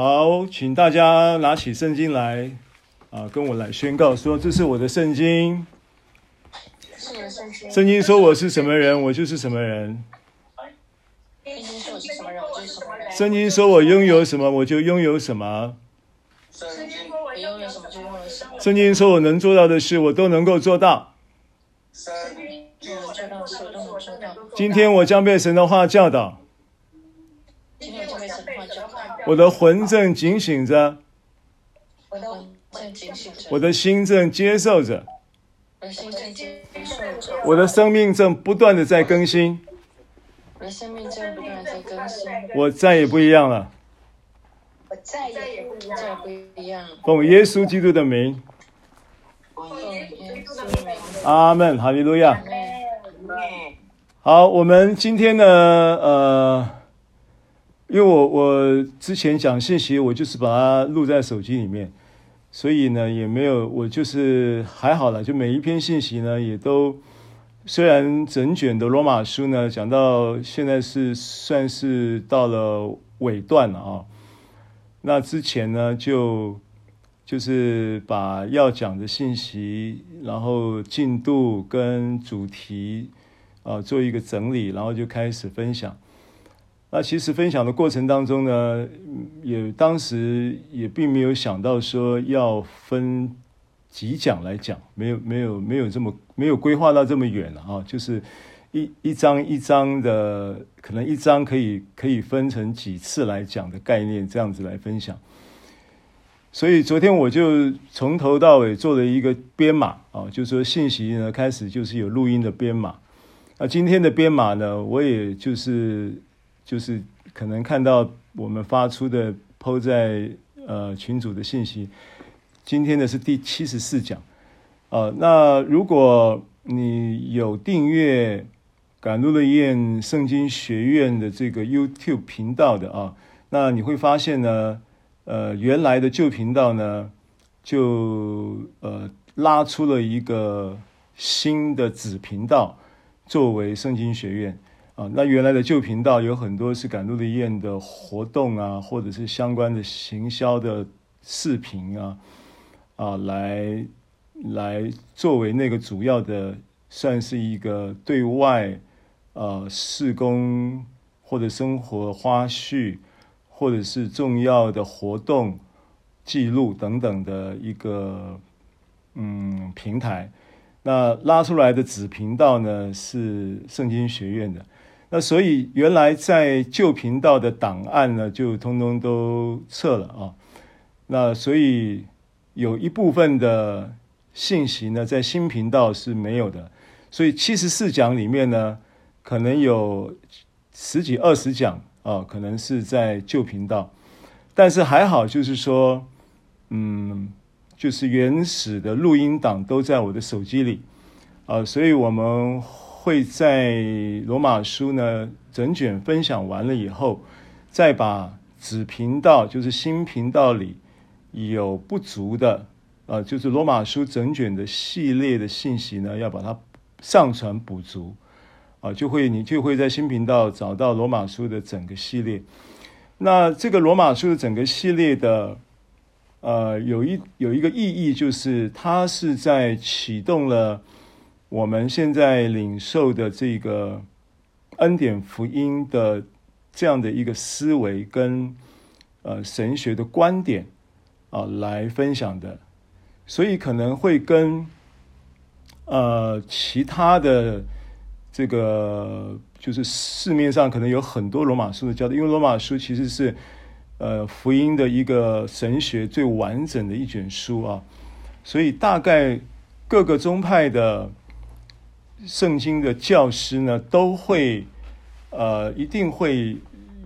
好，请大家拿起圣经来，啊，跟我来宣告说：“这是我的圣经。”圣经说我是什么人，我就是什么人。圣经说我是什么人，我就是什么人。圣经说我拥有什么，我就拥有什么。圣经说我拥有什么，就拥有什么。圣经说我能做到的事，我都能够做到。今天我将被神的话教导。我的魂正警醒着。我的心正接受着。我的生命正不断的在更新。我的生命正不断的在更新。我再也不一样了。我再也不一样，不一样。奉耶稣基督的名。奉耶稣的名。阿门，哈利路亚。好，我们今天呢，呃，因为我我之前讲信息，我就是把它录在手机里面。所以呢，也没有，我就是还好了，就每一篇信息呢，也都虽然整卷的罗马书呢，讲到现在是算是到了尾段了啊。那之前呢，就就是把要讲的信息，然后进度跟主题啊做一个整理，然后就开始分享。那其实分享的过程当中呢，也当时也并没有想到说要分几讲来讲，没有没有没有这么没有规划到这么远了啊，就是一一张一张的，可能一张可以可以分成几次来讲的概念，这样子来分享。所以昨天我就从头到尾做了一个编码啊，就是说信息呢开始就是有录音的编码，那今天的编码呢，我也就是。就是可能看到我们发出的 PO 在呃群组的信息，今天的是第七十四讲，呃，那如果你有订阅赶路的雁圣经学院的这个 YouTube 频道的啊，那你会发现呢，呃，原来的旧频道呢，就呃拉出了一个新的子频道，作为圣经学院。啊，那原来的旧频道有很多是赶路的宴的活动啊，或者是相关的行销的视频啊，啊，来来作为那个主要的，算是一个对外呃事工或者生活花絮，或者是重要的活动记录等等的一个嗯平台。那拉出来的子频道呢，是圣经学院的。那所以原来在旧频道的档案呢，就通通都撤了啊。那所以有一部分的信息呢，在新频道是没有的。所以七十四讲里面呢，可能有十几二十讲啊，可能是在旧频道。但是还好，就是说，嗯，就是原始的录音档都在我的手机里啊，所以我们。会在罗马书呢整卷分享完了以后，再把子频道，就是新频道里有不足的，呃，就是罗马书整卷的系列的信息呢，要把它上传补足，啊、就会你就会在新频道找到罗马书的整个系列。那这个罗马书的整个系列的，呃，有一有一个意义，就是它是在启动了。我们现在领受的这个恩典福音的这样的一个思维跟呃神学的观点啊来分享的，所以可能会跟呃其他的这个就是市面上可能有很多罗马书的教导，因为罗马书其实是呃福音的一个神学最完整的一卷书啊，所以大概各个宗派的。圣经的教师呢，都会，呃，一定会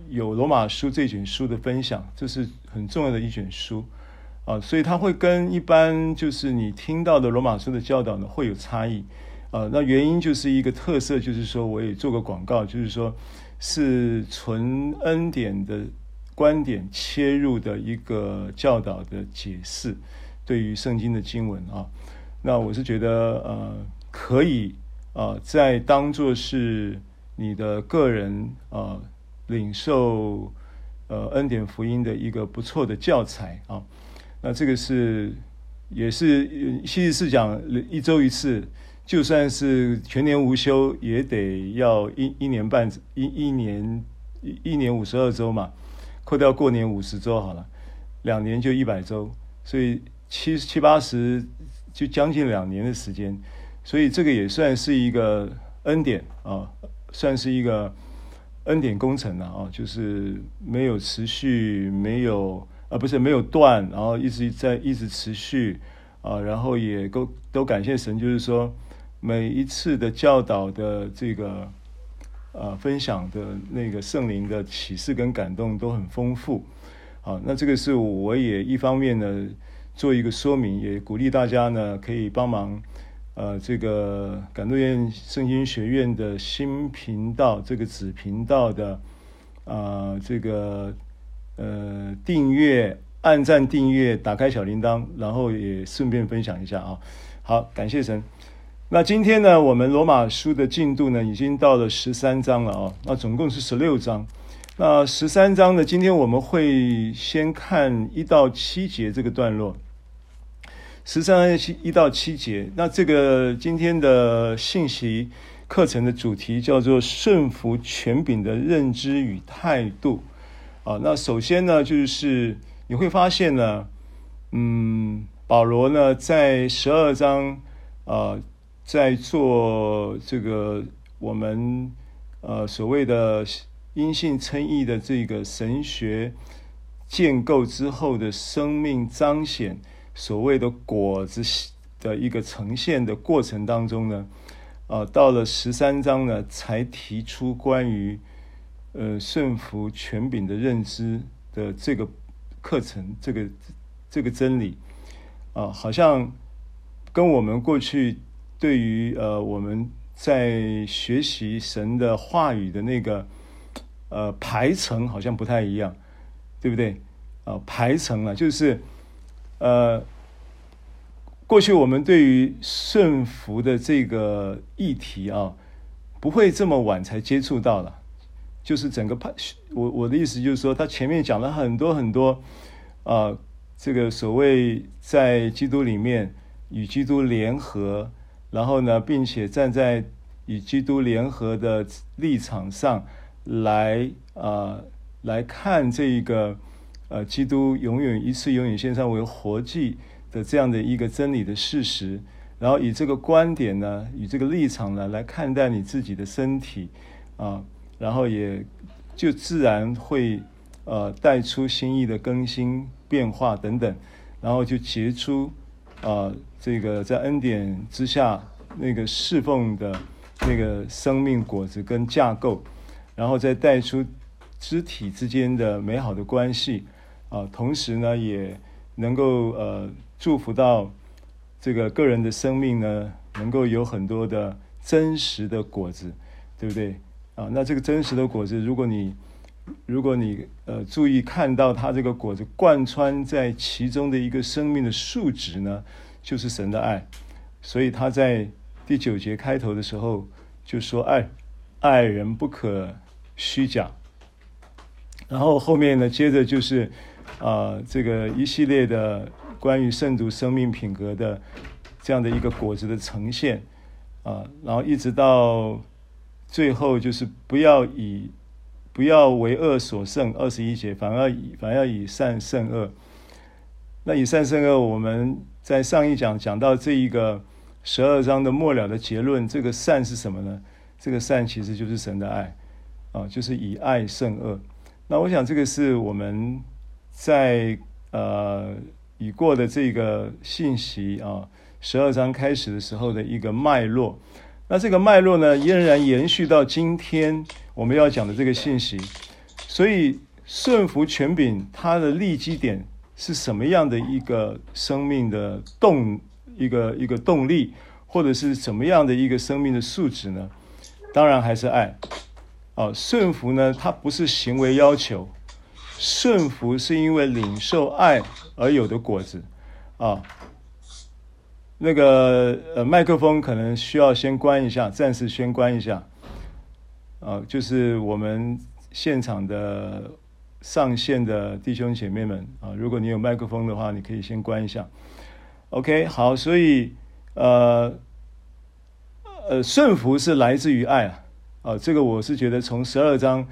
有罗马书这卷书的分享，这是很重要的一卷书，啊、所以它会跟一般就是你听到的罗马书的教导呢会有差异，啊、那原因就是一个特色，就是说我也做个广告，就是说是纯恩典的观点切入的一个教导的解释，对于圣经的经文啊，那我是觉得呃可以。啊，在当做是你的个人啊领受呃恩典福音的一个不错的教材啊。那这个是也是西西是讲一周一次，就算是全年无休，也得要一一年半一一年一一年五十二周嘛，扣掉过年五十周好了，两年就一百周，所以七七八十就将近两年的时间，所以这个也算是一个恩典啊。算是一个恩典工程了啊，就是没有持续，没有啊，不是没有断，然后一直在一直持续啊，然后也都都感谢神，就是说每一次的教导的这个呃分享的那个圣灵的启示跟感动都很丰富啊，那这个是我也一方面呢做一个说明，也鼓励大家呢可以帮忙。呃，这个感动院圣经学院的新频道，这个子频道的啊、呃，这个呃订阅、按赞、订阅、打开小铃铛，然后也顺便分享一下啊。好，感谢神。那今天呢，我们罗马书的进度呢，已经到了十三章了啊。那总共是十六章。那十三章呢，今天我们会先看一到七节这个段落。十三七一到七节，那这个今天的信息课程的主题叫做顺服权柄的认知与态度啊。那首先呢，就是你会发现呢，嗯，保罗呢在十二章啊，在做这个我们呃所谓的因信称义的这个神学建构之后的生命彰显。所谓的果子的一个呈现的过程当中呢，啊，到了十三章呢，才提出关于呃顺服权柄的认知的这个课程，这个这个真理啊，好像跟我们过去对于呃我们在学习神的话语的那个呃排程好像不太一样，对不对？啊，排程啊，就是。呃，过去我们对于顺服的这个议题啊，不会这么晚才接触到了。就是整个派，我我的意思就是说，他前面讲了很多很多啊、这个所谓在基督里面与基督联合，然后呢，并且站在与基督联合的立场上来啊、呃，来看这一个。呃，基督永远一次永远献上为活祭的这样的一个真理的事实，然后以这个观点呢，以这个立场呢来看待你自己的身体啊，然后也就自然会呃带出心意的更新变化等等，然后就结出啊这个在恩典之下那个侍奉的那个生命果子跟架构，然后再带出肢体之间的美好的关系。啊，同时呢，也能够呃祝福到这个个人的生命呢，能够有很多的真实的果子，对不对？啊，那这个真实的果子，如果你如果你呃注意看到它这个果子贯穿在其中的一个生命的数值呢，就是神的爱。所以他在第九节开头的时候就说：“爱爱人不可虚假。”然后后面呢，接着就是。啊，这个一系列的关于圣徒生命品格的这样的一个果子的呈现啊，然后一直到最后就是不要以不要为恶所胜，二十一节，反而以反而要以善胜恶。那以善胜恶，我们在上一讲讲到这一个十二章的末了的结论，这个善是什么呢？这个善其实就是神的爱啊，就是以爱胜恶。那我想这个是我们。在呃已过的这个信息啊，十二章开始的时候的一个脉络，那这个脉络呢，仍然延续到今天我们要讲的这个信息。所以顺服权柄，它的立基点是什么样的一个生命的动一个一个动力，或者是什么样的一个生命的素质呢？当然还是爱。啊，顺服呢，它不是行为要求。顺服是因为领受爱而有的果子，啊，那个呃麦克风可能需要先关一下，暂时先关一下，啊，就是我们现场的上线的弟兄姐妹们啊，如果你有麦克风的话，你可以先关一下。OK，好，所以呃呃，顺服是来自于爱啊，啊，这个我是觉得从十二章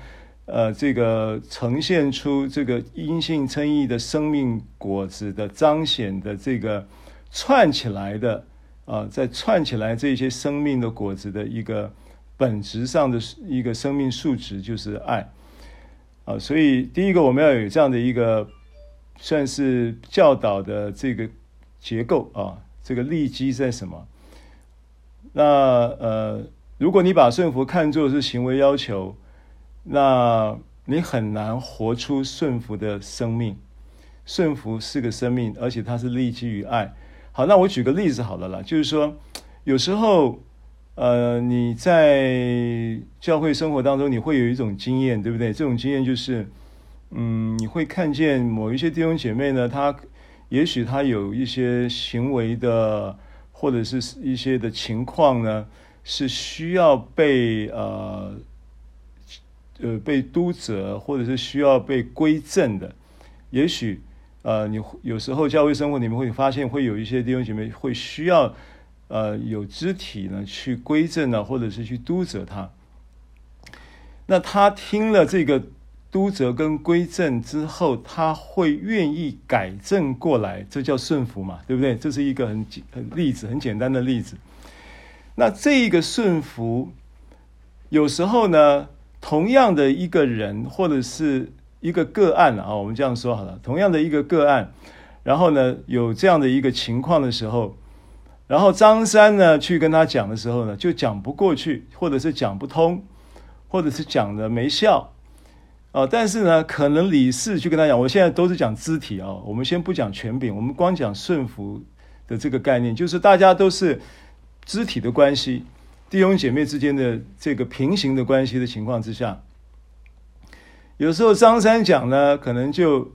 呃这个呈现出这个因信称义的生命果子的彰显的这个串起来的啊，在串起来这些生命的果子的一个。本质上的一个生命素质就是爱啊，所以第一个我们要有这样的一个算是教导的这个结构啊，这个利基在什么？那呃，如果你把顺服看作是行为要求，那你很难活出顺服的生命。顺服是个生命，而且它是立基于爱。好，那我举个例子好了啦，就是说有时候。呃，你在教会生活当中，你会有一种经验，对不对？这种经验就是，嗯，你会看见某一些弟兄姐妹呢，他也许他有一些行为的，或者是一些的情况呢，是需要被呃呃被督责，或者是需要被归正的。也许呃，你有时候教会生活你们会发现，会有一些弟兄姐妹会需要。呃，有肢体呢，去归正呢，或者是去督责他。那他听了这个督责跟归正之后，他会愿意改正过来，这叫顺服嘛，对不对？这是一个很很例子，很简单的例子。那这个顺服，有时候呢，同样的一个人或者是一个个案啊，我们这样说好了，同样的一个个案，然后呢，有这样的一个情况的时候。然后张三呢，去跟他讲的时候呢，就讲不过去，或者是讲不通，或者是讲的没效，啊、但是呢，可能李四去跟他讲，我现在都是讲肢体啊、哦，我们先不讲权柄，我们光讲顺服的这个概念，就是大家都是肢体的关系，弟兄姐妹之间的这个平行的关系的情况之下，有时候张三讲呢，可能就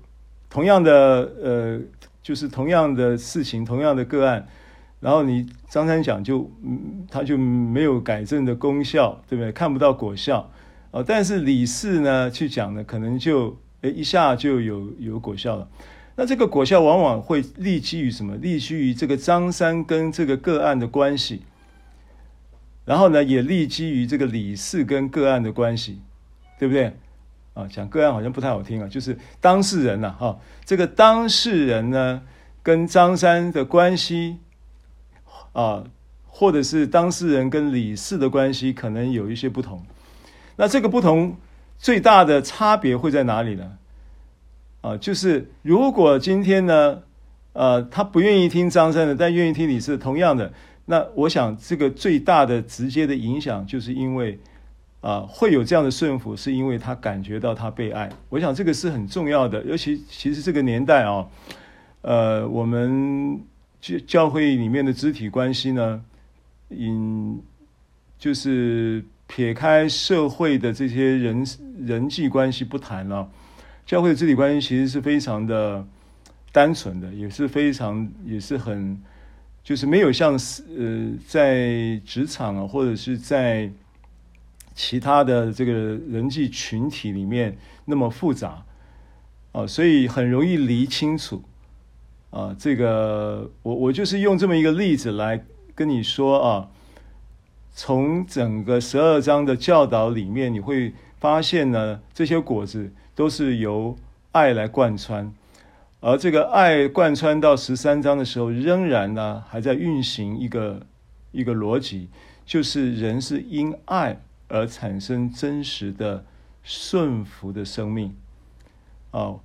同样的呃，就是同样的事情，同样的个案。然后你张三讲就，嗯，他就没有改正的功效，对不对？看不到果效，哦，但是李四呢去讲呢，可能就，诶，一下就有有果效了。那这个果效往往会立基于什么？立基于这个张三跟这个个案的关系，然后呢，也立基于这个李四跟个案的关系，对不对？啊，讲个案好像不太好听啊，就是当事人呐，哈，这个当事人呢跟张三的关系。啊，或者是当事人跟李四的关系可能有一些不同，那这个不同最大的差别会在哪里呢？啊，就是如果今天呢，呃，他不愿意听张三的，但愿意听李四，同样的，那我想这个最大的直接的影响，就是因为啊，会有这样的顺服，是因为他感觉到他被爱。我想这个是很重要的，尤其其实这个年代啊，呃，我们。教教会里面的肢体关系呢，嗯，就是撇开社会的这些人人际关系不谈了，教会的肢体关系其实是非常的单纯的，也是非常也是很，就是没有像呃在职场啊或者是在其他的这个人际群体里面那么复杂啊，所以很容易理清楚。啊，这个我我就是用这么一个例子来跟你说啊，从整个十二章的教导里面，你会发现呢，这些果子都是由爱来贯穿，而这个爱贯穿到十三章的时候，仍然呢还在运行一个一个逻辑，就是人是因爱而产生真实的顺服的生命，啊，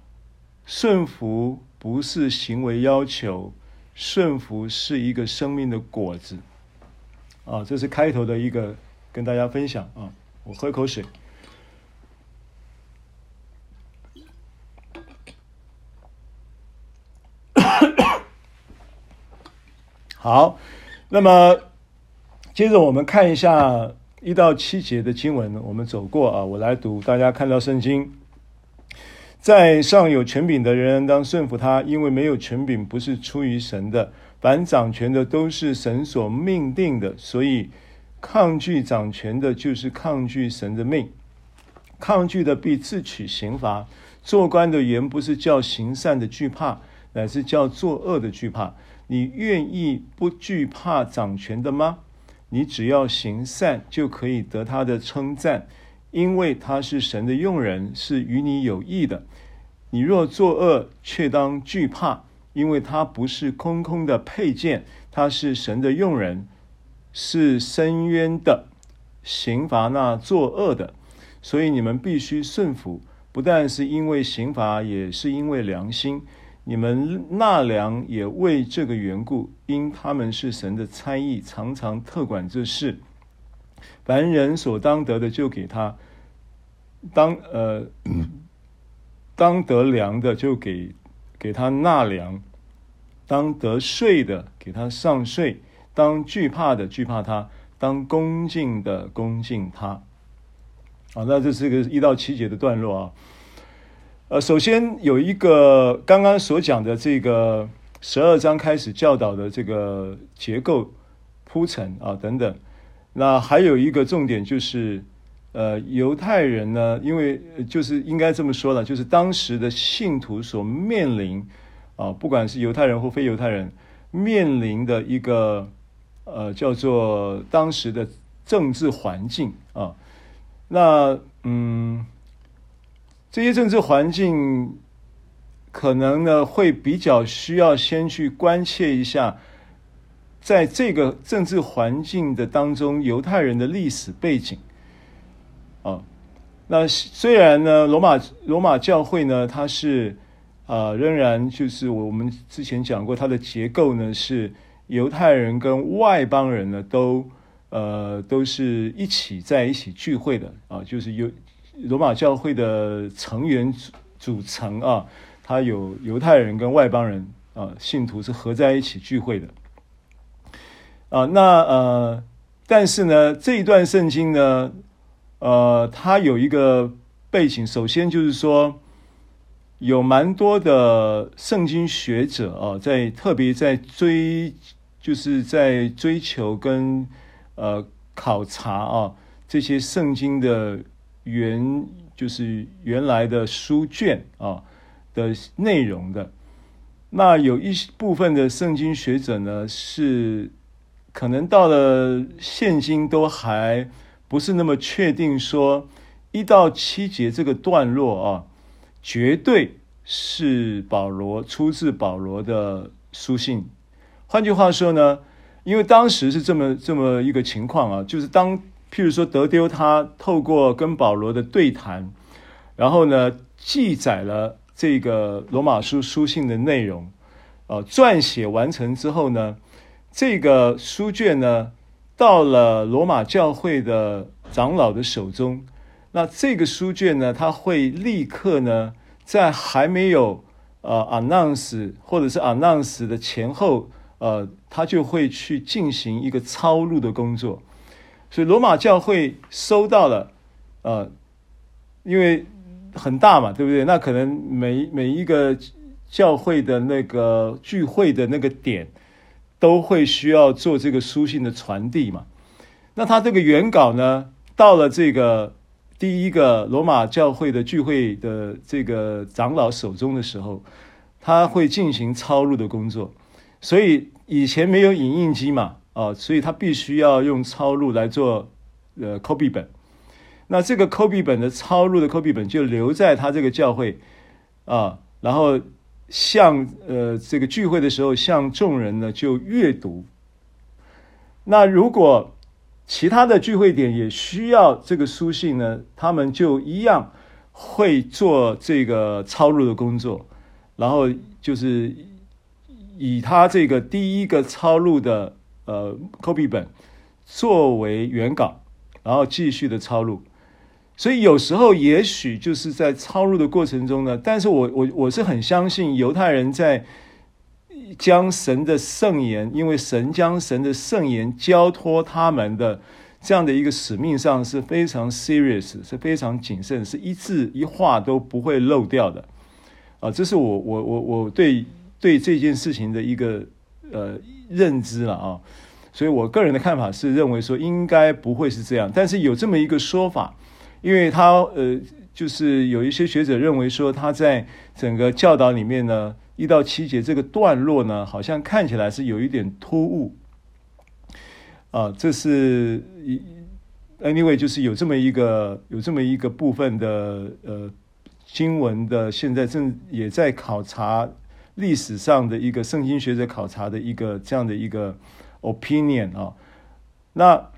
顺服。不是行为要求，顺服是一个生命的果子，啊，这是开头的一个跟大家分享啊。我喝口水。好，那么接着我们看一下一到七节的经文，我们走过啊，我来读，大家看到圣经。在上有权柄的人当顺服他，因为没有权柄不是出于神的。凡掌权的都是神所命定的，所以抗拒掌权的，就是抗拒神的命。抗拒的必自取刑罚。做官的原不是叫行善的惧怕，乃是叫作恶的惧怕。你愿意不惧怕掌权的吗？你只要行善，就可以得他的称赞，因为他是神的用人，是与你有益的。你若作恶，却当惧怕，因为他不是空空的佩剑，他是神的用人，是伸冤的，刑罚那作恶的。所以你们必须顺服，不但是因为刑罚，也是因为良心。你们纳粮也为这个缘故，因他们是神的差役，常常特管这事。凡人所当得的，就给他；当呃当得粮的，就给给他纳粮；当得税的，给他上税；当惧怕的，惧怕他；当恭敬的，恭敬他。啊，那这是个一到七节的段落啊。呃，首先有一个刚刚所讲的这个十二章开始教导的这个结构铺陈啊等等，那还有一个重点就是，呃，犹太人呢，因为就是应该这么说了，就是当时的信徒所面临啊，不管是犹太人或非犹太人面临的一个呃叫做当时的政治环境啊，那嗯。这些政治环境可能呢会比较需要先去关切一下，在这个政治环境的当中，犹太人的历史背景。啊，那虽然呢，罗马罗马教会呢，它是啊，仍然就是我们之前讲过，它的结构呢是犹太人跟外邦人呢都呃都是一起在一起聚会的啊，就是有。罗马教会的成员组组成啊，他有犹太人跟外邦人啊，信徒是合在一起聚会的啊。那呃，但是呢，这一段圣经呢，呃，它有一个背景，首先就是说，有蛮多的圣经学者啊，在特别在追，就是在追求跟呃考察啊这些圣经的。原就是原来的书卷啊的内容的，那有一部分的圣经学者呢，是可能到了现今都还不是那么确定，说一到七节这个段落啊，绝对是保罗出自保罗的书信。换句话说呢，因为当时是这么这么一个情况啊，就是当。譬如说，德丢他透过跟保罗的对谈，然后呢，记载了这个罗马书书信的内容，呃，撰写完成之后呢，这个书卷呢，到了罗马教会的长老的手中，那这个书卷呢，他会立刻呢，在还没有呃 announce 或者是 announce 的前后，呃，他就会去进行一个抄录的工作。所以罗马教会收到了，呃，因为很大嘛，对不对？那可能每每一个教会的那个聚会的那个点，都会需要做这个书信的传递嘛。那他这个原稿呢，到了这个第一个罗马教会的聚会的这个长老手中的时候，他会进行抄录的工作。所以以前没有影印机嘛。啊，所以他必须要用抄录来做呃 copy 本，那这个 copy 本的抄录的 copy 本就留在他这个教会啊，然后向呃这个聚会的时候向众人呢就阅读。那如果其他的聚会点也需要这个书信呢，他们就一样会做这个抄录的工作，然后就是以他这个第一个抄录的。呃，copy 本作为原稿，然后继续的抄录。所以有时候也许就是在抄录的过程中呢，但是我我我是很相信犹太人在将神的圣言，因为神将神的圣言交托他们的这样的一个使命上是非常 serious，是非常谨慎，是一字一画都不会漏掉的。啊，这是我我我我对对这件事情的一个呃。认知了啊，所以我个人的看法是认为说应该不会是这样，但是有这么一个说法，因为他呃，就是有一些学者认为说，他在整个教导里面呢，一到七节这个段落呢，好像看起来是有一点突兀啊。这是一 anyway，就是有这么一个有这么一个部分的呃经文的，现在正也在考察历史上的一个圣经学者考察的一个这样的一个 opinion 啊。那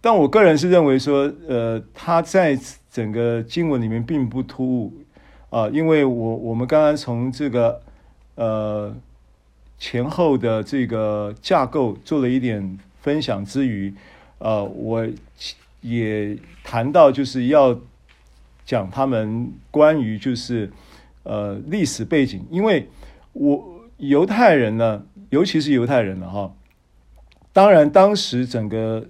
但我个人是认为说，呃，他在整个经文里面并不突兀啊，因为我我们刚刚从这个呃前后的这个架构做了一点分享之余，呃，我也谈到就是要讲他们关于就是呃历史背景，因为我犹太人呢，尤其是犹太人了哈。当然，当时整个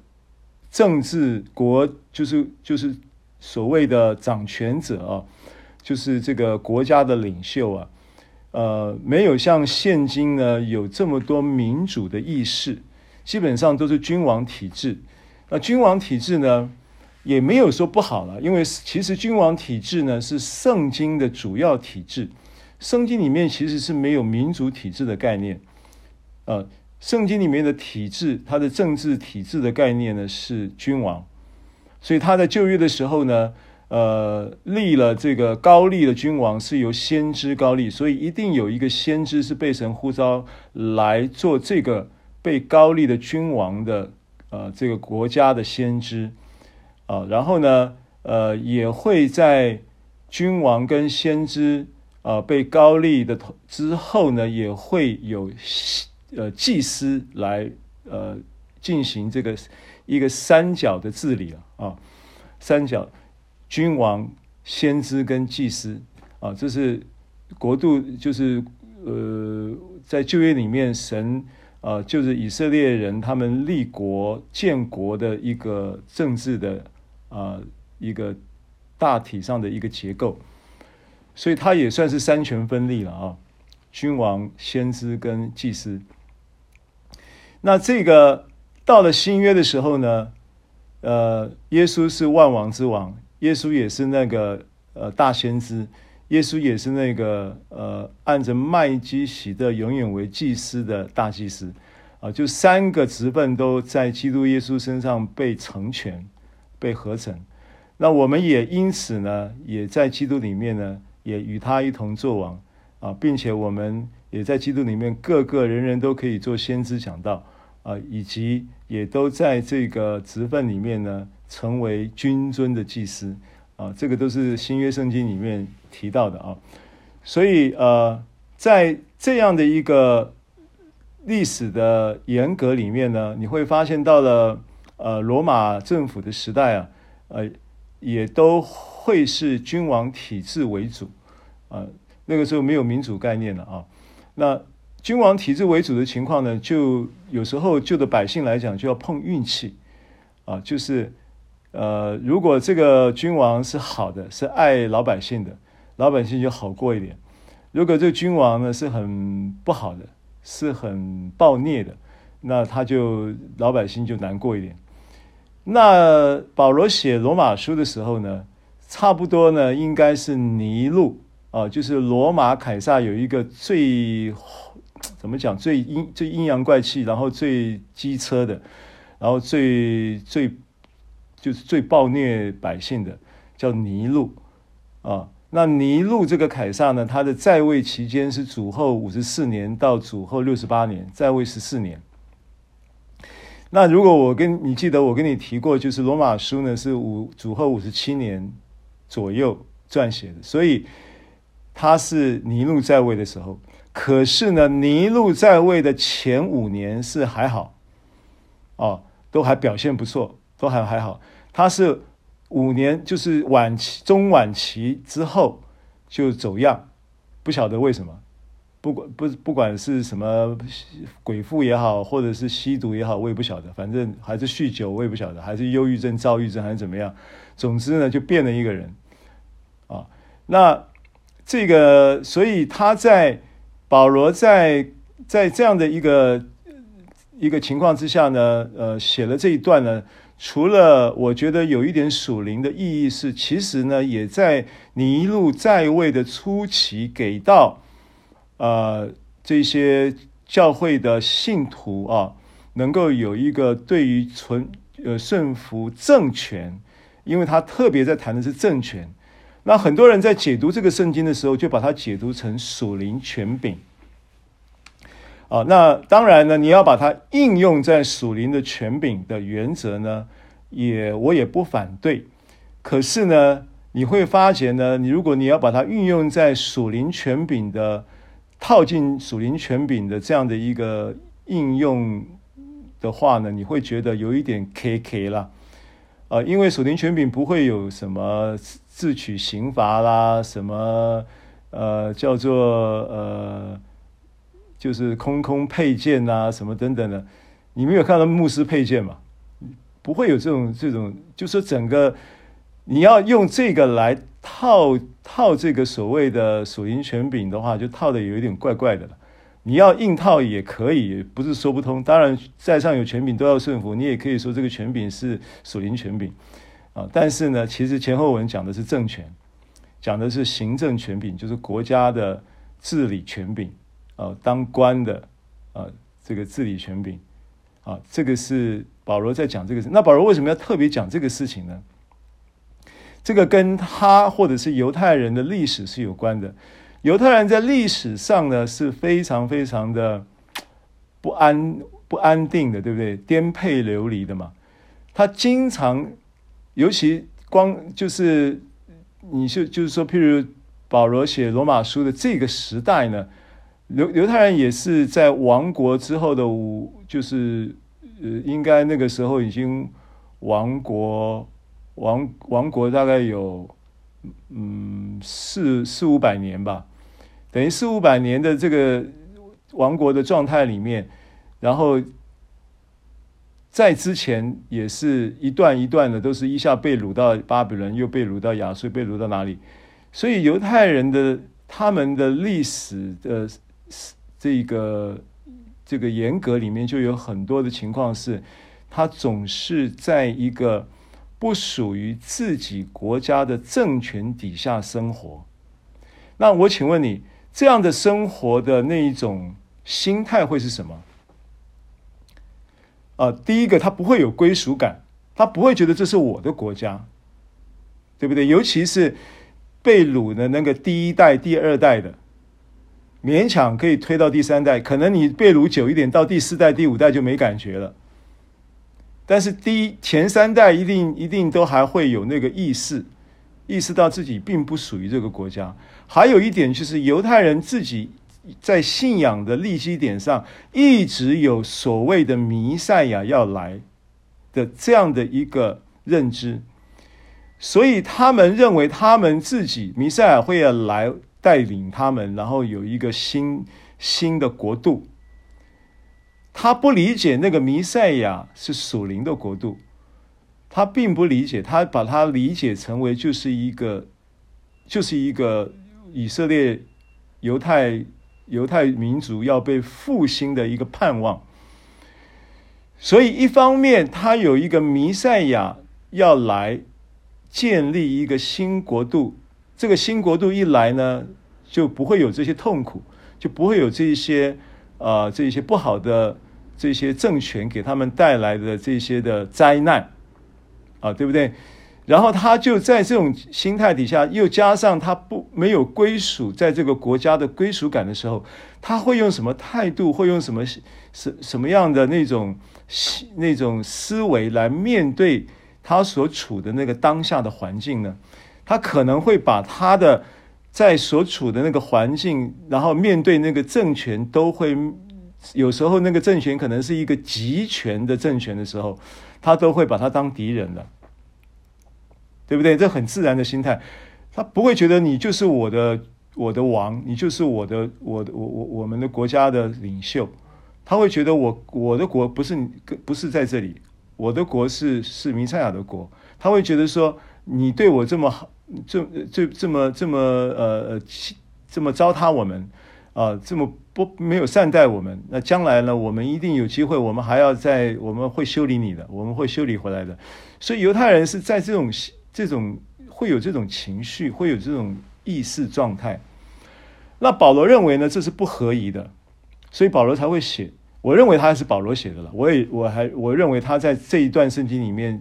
政治国就是就是所谓的掌权者啊，就是这个国家的领袖啊，呃，没有像现今呢有这么多民主的意识，基本上都是君王体制。那君王体制呢，也没有说不好了，因为其实君王体制呢是圣经的主要体制，圣经里面其实是没有民主体制的概念，呃。圣经里面的体制，它的政治体制的概念呢是君王，所以他在旧约的时候呢，呃，立了这个膏立的君王是由先知高立，所以一定有一个先知是被神呼召来做这个被高立的君王的呃这个国家的先知。啊，然后呢，呃，也会在君王跟先知啊被高利的之后呢，也会有。呃，祭司来呃进行这个一个三角的治理啊，三角君王、先知跟祭司啊，这是国度就是呃在旧约里面神啊就是以色列人他们立国建国的一个政治的啊一个大体上的一个结构，所以他也算是三权分立了啊，君王、先知跟祭司。那这个到了新约的时候呢，呃，耶稣是万王之王，耶稣也是那个呃大先知，耶稣也是那个呃按着麦基洗德永远为祭司的大祭司，啊，就三个职分都在基督耶稣身上被成全、被合成。那我们也因此呢，也在基督里面呢，也与他一同作王啊，并且我们。也在基督里面，个个人人都可以做先知讲道啊，以及也都在这个职分里面呢，成为君尊的祭司啊，这个都是新约圣经里面提到的啊。所以呃，在这样的一个历史的严格里面呢，你会发现到了呃罗马政府的时代啊，呃，也都会是君王体制为主啊，那个时候没有民主概念了啊。那君王体制为主的情况呢，就有时候就的百姓来讲就要碰运气，啊，就是，呃，如果这个君王是好的，是爱老百姓的，老百姓就好过一点；如果这个君王呢是很不好的，是很暴虐的，那他就老百姓就难过一点。那保罗写罗马书的时候呢，差不多呢应该是尼禄。啊，就是罗马凯撒有一个最怎么讲最阴最阴阳怪气，然后最机车的，然后最最就是最暴虐百姓的，叫尼禄啊。那尼禄这个凯撒呢，他的在位期间是主后五十四年到主后六十八年，在位十四年。那如果我跟你记得，我跟你提过，就是罗马书呢是五主后五十七年左右撰写的，所以。他是尼禄在位的时候，可是呢，尼禄在位的前五年是还好，哦，都还表现不错，都还还好。他是五年，就是晚期、中晚期之后就走样，不晓得为什么，不管不不管是什么鬼父也好，或者是吸毒也好，我也不晓得，反正还是酗酒，我也不晓得，还是忧郁症、躁郁症还是怎么样，总之呢，就变了一个人，啊、那。这个，所以他在保罗在在这样的一个一个情况之下呢，呃，写了这一段呢，除了我觉得有一点属灵的意义是，其实呢，也在尼禄在位的初期给到呃这些教会的信徒啊，能够有一个对于存呃顺服政权，因为他特别在谈的是政权。那很多人在解读这个圣经的时候，就把它解读成属灵权柄。啊，那当然呢，你要把它应用在属灵的权柄的原则呢，也我也不反对。可是呢，你会发觉呢，你如果你要把它运用在属灵权柄的套进属灵权柄的这样的一个应用的话呢，你会觉得有一点 K K 啦。啊，因为属灵权柄不会有什么自取刑罚啦，什么呃叫做呃。就是空空佩剑啊，什么等等的，你没有看到牧师配件吗？不会有这种这种，就是整个你要用这个来套套这个所谓的属灵权柄的话，就套的有一点怪怪的了。你要硬套也可以，不是说不通。当然，在上有权柄都要顺服，你也可以说这个权柄是属灵权柄啊。但是呢，其实前后文讲的是政权，讲的是行政权柄，就是国家的治理权柄。呃，当官的，呃，这个治理权柄，啊，这个是保罗在讲这个事。那保罗为什么要特别讲这个事情呢？这个跟他或者是犹太人的历史是有关的。犹太人在历史上呢是非常非常的不安不安定的，对不对？颠沛流离的嘛。他经常，尤其光就是你就就是说，譬如保罗写罗马书的这个时代呢。犹犹太人也是在亡国之后的五，就是呃，应该那个时候已经亡国，亡亡国大概有嗯四四五百年吧，等于四五百年的这个亡国的状态里面，然后在之前也是一段一段的，都是一下被掳到巴比伦，又被掳到亚述，被掳到哪里？所以犹太人的他们的历史的。这个这个严格里面就有很多的情况是，他总是在一个不属于自己国家的政权底下生活。那我请问你，这样的生活的那一种心态会是什么？啊，第一个，他不会有归属感，他不会觉得这是我的国家，对不对？尤其是被掳的那个第一代、第二代的。勉强可以推到第三代，可能你被掳久一点，到第四代、第五代就没感觉了。但是第一前三代一定一定都还会有那个意识，意识到自己并不属于这个国家。还有一点就是犹太人自己在信仰的立基点上，一直有所谓的弥赛亚要来的这样的一个认知，所以他们认为他们自己弥赛亚会要来。带领他们，然后有一个新新的国度。他不理解那个弥赛亚是属灵的国度，他并不理解，他把它理解成为就是一个，就是一个以色列犹太犹太民族要被复兴的一个盼望。所以一方面，他有一个弥赛亚要来建立一个新国度。这个新国度一来呢，就不会有这些痛苦，就不会有这些呃这些不好的这些政权给他们带来的这些的灾难啊，对不对？然后他就在这种心态底下，又加上他不没有归属在这个国家的归属感的时候，他会用什么态度，会用什么什什么样的那种那种思维来面对他所处的那个当下的环境呢？他可能会把他的在所处的那个环境，然后面对那个政权，都会有时候那个政权可能是一个集权的政权的时候，他都会把他当敌人了，对不对？这很自然的心态，他不会觉得你就是我的我的王，你就是我的我的我我我们的国家的领袖，他会觉得我我的国不是不是在这里，我的国是是弥赛亚的国，他会觉得说你对我这么好。这这这么这么呃呃这么糟蹋我们啊，这么不没有善待我们，那将来呢，我们一定有机会，我们还要在，我们会修理你的，我们会修理回来的。所以犹太人是在这种这种会有这种情绪，会有这种意识状态。那保罗认为呢，这是不合宜的，所以保罗才会写。我认为他是保罗写的了。我也我还我认为他在这一段圣经里面，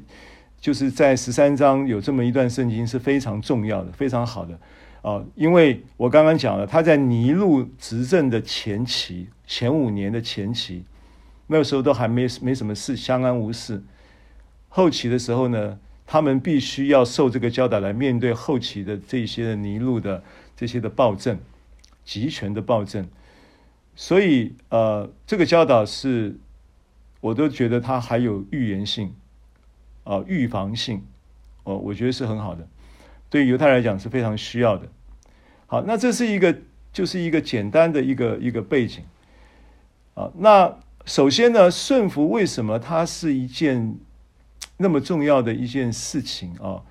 就是在十三章有这么一段圣经是非常重要的，非常好的啊、因为我刚刚讲了，他在尼禄执政的前期，前五年的前期，那个时候都还没没什么事，相安无事。后期的时候呢，他们必须要受这个教导来面对后期的这些的尼禄的这些的暴政。集权的暴政，所以呃，这个教导是，我都觉得它还有预言性，啊、预防性，哦、我觉得是很好的，对犹太来讲是非常需要的。好，那这是一个，就是一个简单的一个一个背景，啊，那首先呢，顺服为什么它是一件那么重要的一件事情啊？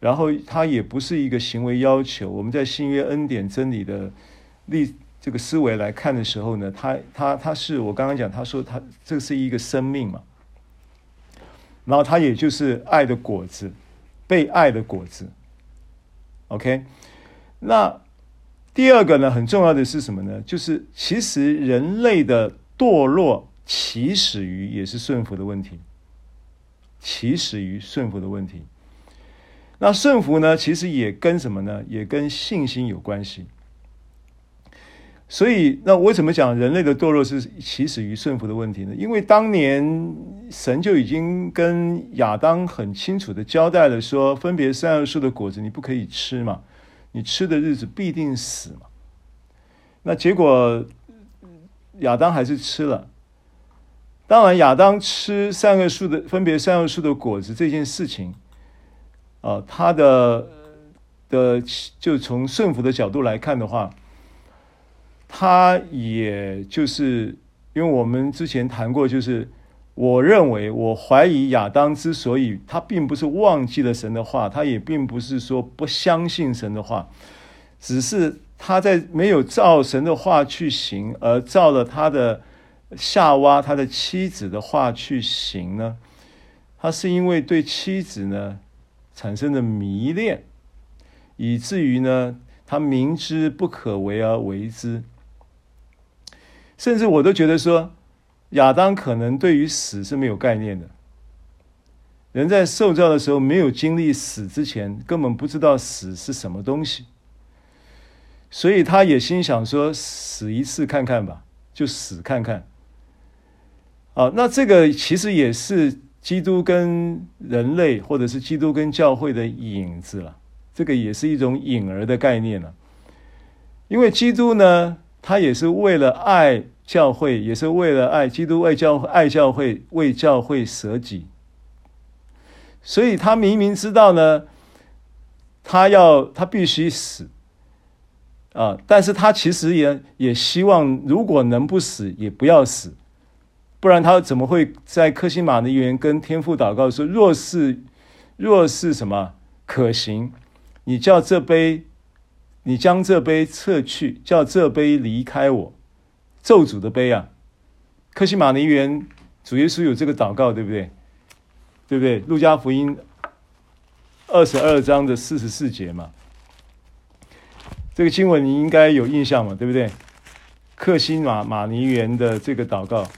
然后它也不是一个行为要求，我们在新约恩典真理的。立这个思维来看的时候呢，他他他是我刚刚讲，他说他这是一个生命嘛，然后他也就是爱的果子，被爱的果子。OK，那第二个呢，很重要的是什么呢？就是其实人类的堕落起始于也是顺服的问题，起始于顺服的问题。那顺服呢，其实也跟什么呢？也跟信心有关系。所以，那为什么讲人类的堕落是起始于顺服的问题呢？因为当年神就已经跟亚当很清楚的交代了，说分别善恶树的果子你不可以吃嘛，你吃的日子必定死嘛。那结果亚当还是吃了。当然，亚当吃三个树的分别三个树的果子这件事情，啊，他的的就从顺服的角度来看的话。他也就是，因为我们之前谈过，就是我认为，我怀疑亚当之所以他并不是忘记了神的话，他也并不是说不相信神的话，只是他在没有照神的话去行，而照了他的夏娃他的妻子的话去行呢，他是因为对妻子呢产生了迷恋，以至于呢他明知不可为而为之。甚至我都觉得说，亚当可能对于死是没有概念的。人在受造的时候没有经历死之前，根本不知道死是什么东西，所以他也心想说：死一次看看吧，就死看看。啊，那这个其实也是基督跟人类，或者是基督跟教会的影子了。这个也是一种影儿的概念了，因为基督呢。他也是为了爱教会，也是为了爱基督，为教爱教会，为教会舍己。所以他明明知道呢，他要他必须死啊，但是他其实也也希望，如果能不死，也不要死，不然他怎么会在克西马尼园跟天父祷告说：若是若是什么可行，你叫这杯。你将这杯撤去，叫这杯离开我，咒诅的杯啊！克西马尼园主耶稣有这个祷告，对不对？对不对？路加福音二十二章的四十四节嘛，这个经文你应该有印象嘛，对不对？克西马马尼园的这个祷告，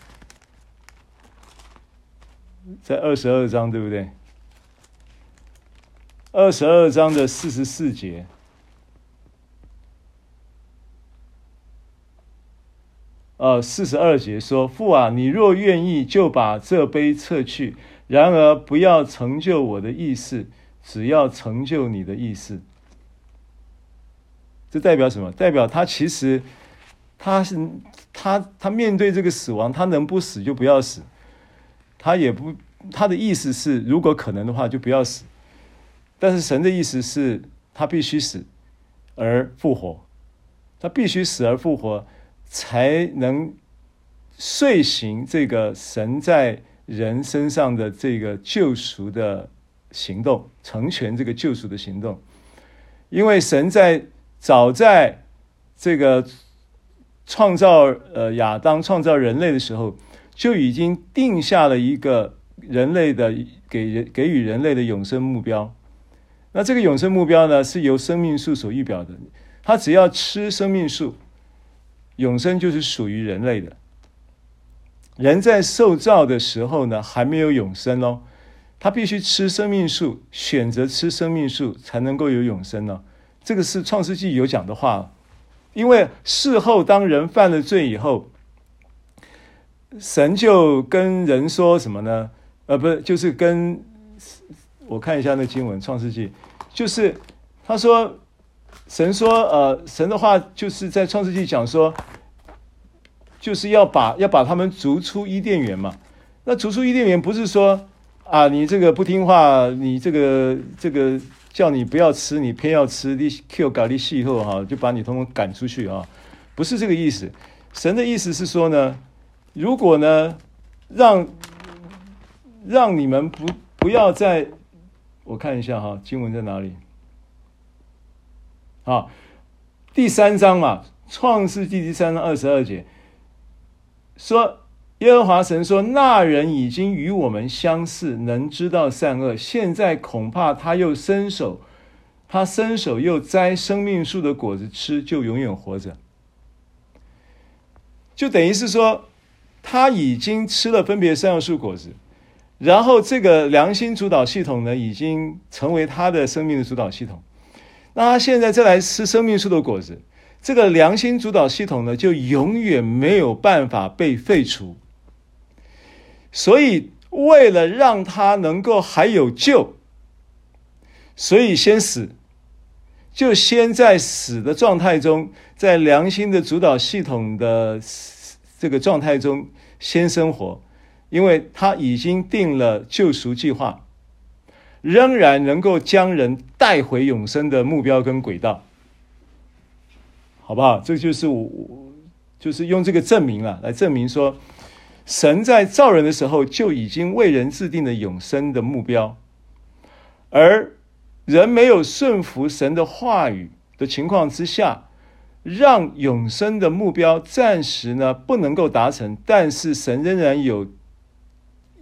在二十二章，对不对？二十二章的四十四节。呃，四十二节说：“父啊，你若愿意，就把这杯撤去；然而不要成就我的意思，只要成就你的意思。”这代表什么？代表他其实他是他他面对这个死亡，他能不死就不要死。他也不他的意思是，如果可能的话，就不要死。但是神的意思是他必须死而复活，他必须死而复活。才能遂行这个神在人身上的这个救赎的行动，成全这个救赎的行动。因为神在早在这个创造呃亚当创造人类的时候，就已经定下了一个人类的给人给予人类的永生目标。那这个永生目标呢，是由生命树所预表的。他只要吃生命树，永生就是属于人类的。人在受造的时候呢，还没有永生哦，他必须吃生命树，选择吃生命树才能够有永生呢。这个是创世纪有讲的话，因为事后当人犯了罪以后，神就跟人说什么呢？呃，不是，就是跟我看一下那经文，创世纪就是他说，神说，呃，神的话就是在创世纪讲说。就是要把要把他们逐出伊甸园嘛？那逐出伊甸园不是说啊，你这个不听话，你这个这个叫你不要吃，你偏要吃，你 Q 咖喱细后哈，就把你通通赶出去啊？不是这个意思。神的意思是说呢，如果呢，让让你们不不要再，我看一下哈，经文在哪里？啊，第三章嘛，创世纪第三章二十二节。说耶和华神说，那人已经与我们相似，能知道善恶。现在恐怕他又伸手，他伸手又摘生命树的果子吃，就永远活着。就等于是说，他已经吃了分别三要素果子，然后这个良心主导系统呢，已经成为他的生命的主导系统。那他现在再来吃生命树的果子。这个良心主导系统呢，就永远没有办法被废除。所以，为了让他能够还有救，所以先死，就先在死的状态中，在良心的主导系统的这个状态中先生活，因为他已经定了救赎计划，仍然能够将人带回永生的目标跟轨道。好不好？这就是我，就是用这个证明了，来证明说，神在造人的时候就已经为人制定了永生的目标，而人没有顺服神的话语的情况之下，让永生的目标暂时呢不能够达成，但是神仍然有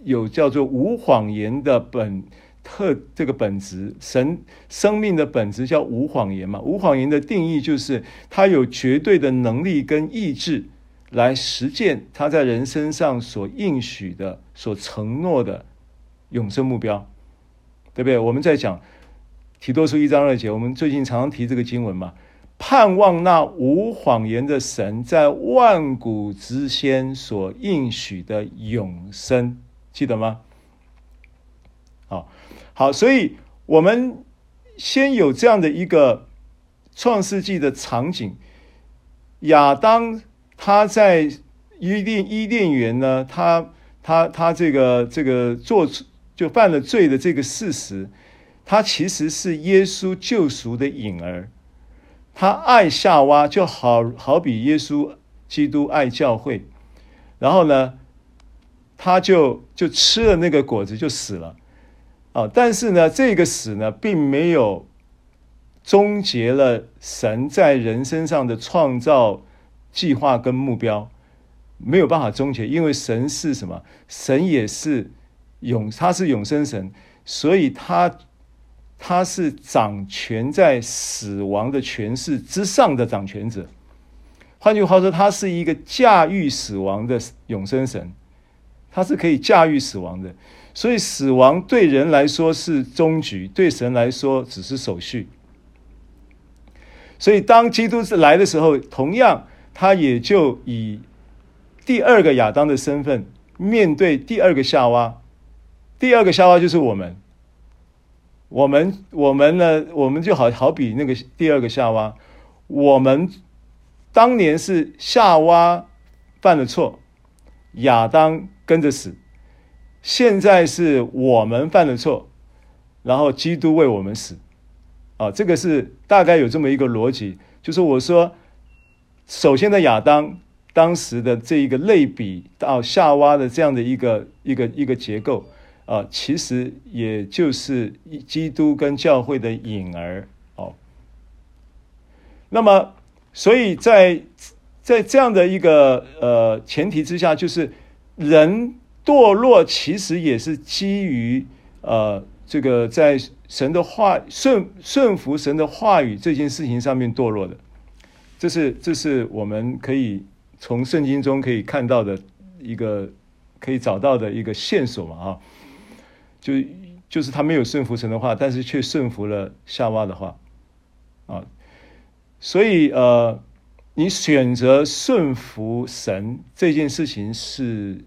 有叫做无谎言的本。特这个本质，神生命的本质叫无谎言嘛？无谎言的定义就是他有绝对的能力跟意志来实践他在人身上所应许的、所承诺的永生目标，对不对？我们在讲提多书一章二节，我们最近常常提这个经文嘛，盼望那无谎言的神在万古之先所应许的永生，记得吗？好。好，所以我们先有这样的一个创世纪的场景。亚当他在伊甸伊甸园呢，他他他这个这个做就犯了罪的这个事实，他其实是耶稣救赎的影儿。他爱夏娃，就好好比耶稣基督爱教会。然后呢，他就就吃了那个果子，就死了。啊，但是呢，这个死呢，并没有终结了神在人身上的创造计划跟目标，没有办法终结，因为神是什么？神也是永，他是永生神，所以他他是掌权在死亡的权势之上的掌权者。换句话说，他是一个驾驭死亡的永生神，他是可以驾驭死亡的。所以死亡对人来说是终局，对神来说只是手续。所以当基督来的时候，同样他也就以第二个亚当的身份面对第二个夏娃。第二个夏娃就是我们，我们我们呢，我们就好好比那个第二个夏娃，我们当年是夏娃犯了错，亚当跟着死。现在是我们犯了错，然后基督为我们死，啊，这个是大概有这么一个逻辑，就是我说，首先的亚当当时的这一个类比到夏娃的这样的一个一个一个结构，啊，其实也就是基督跟教会的影儿，哦，那么所以在。在这样的一个呃前提之下，就是人堕落其实也是基于呃这个在神的话顺顺服神的话语这件事情上面堕落的。这是这是我们可以从圣经中可以看到的一个可以找到的一个线索嘛啊，就就是他没有顺服神的话，但是却顺服了夏娃的话啊，所以呃，你选择顺服神这件事情是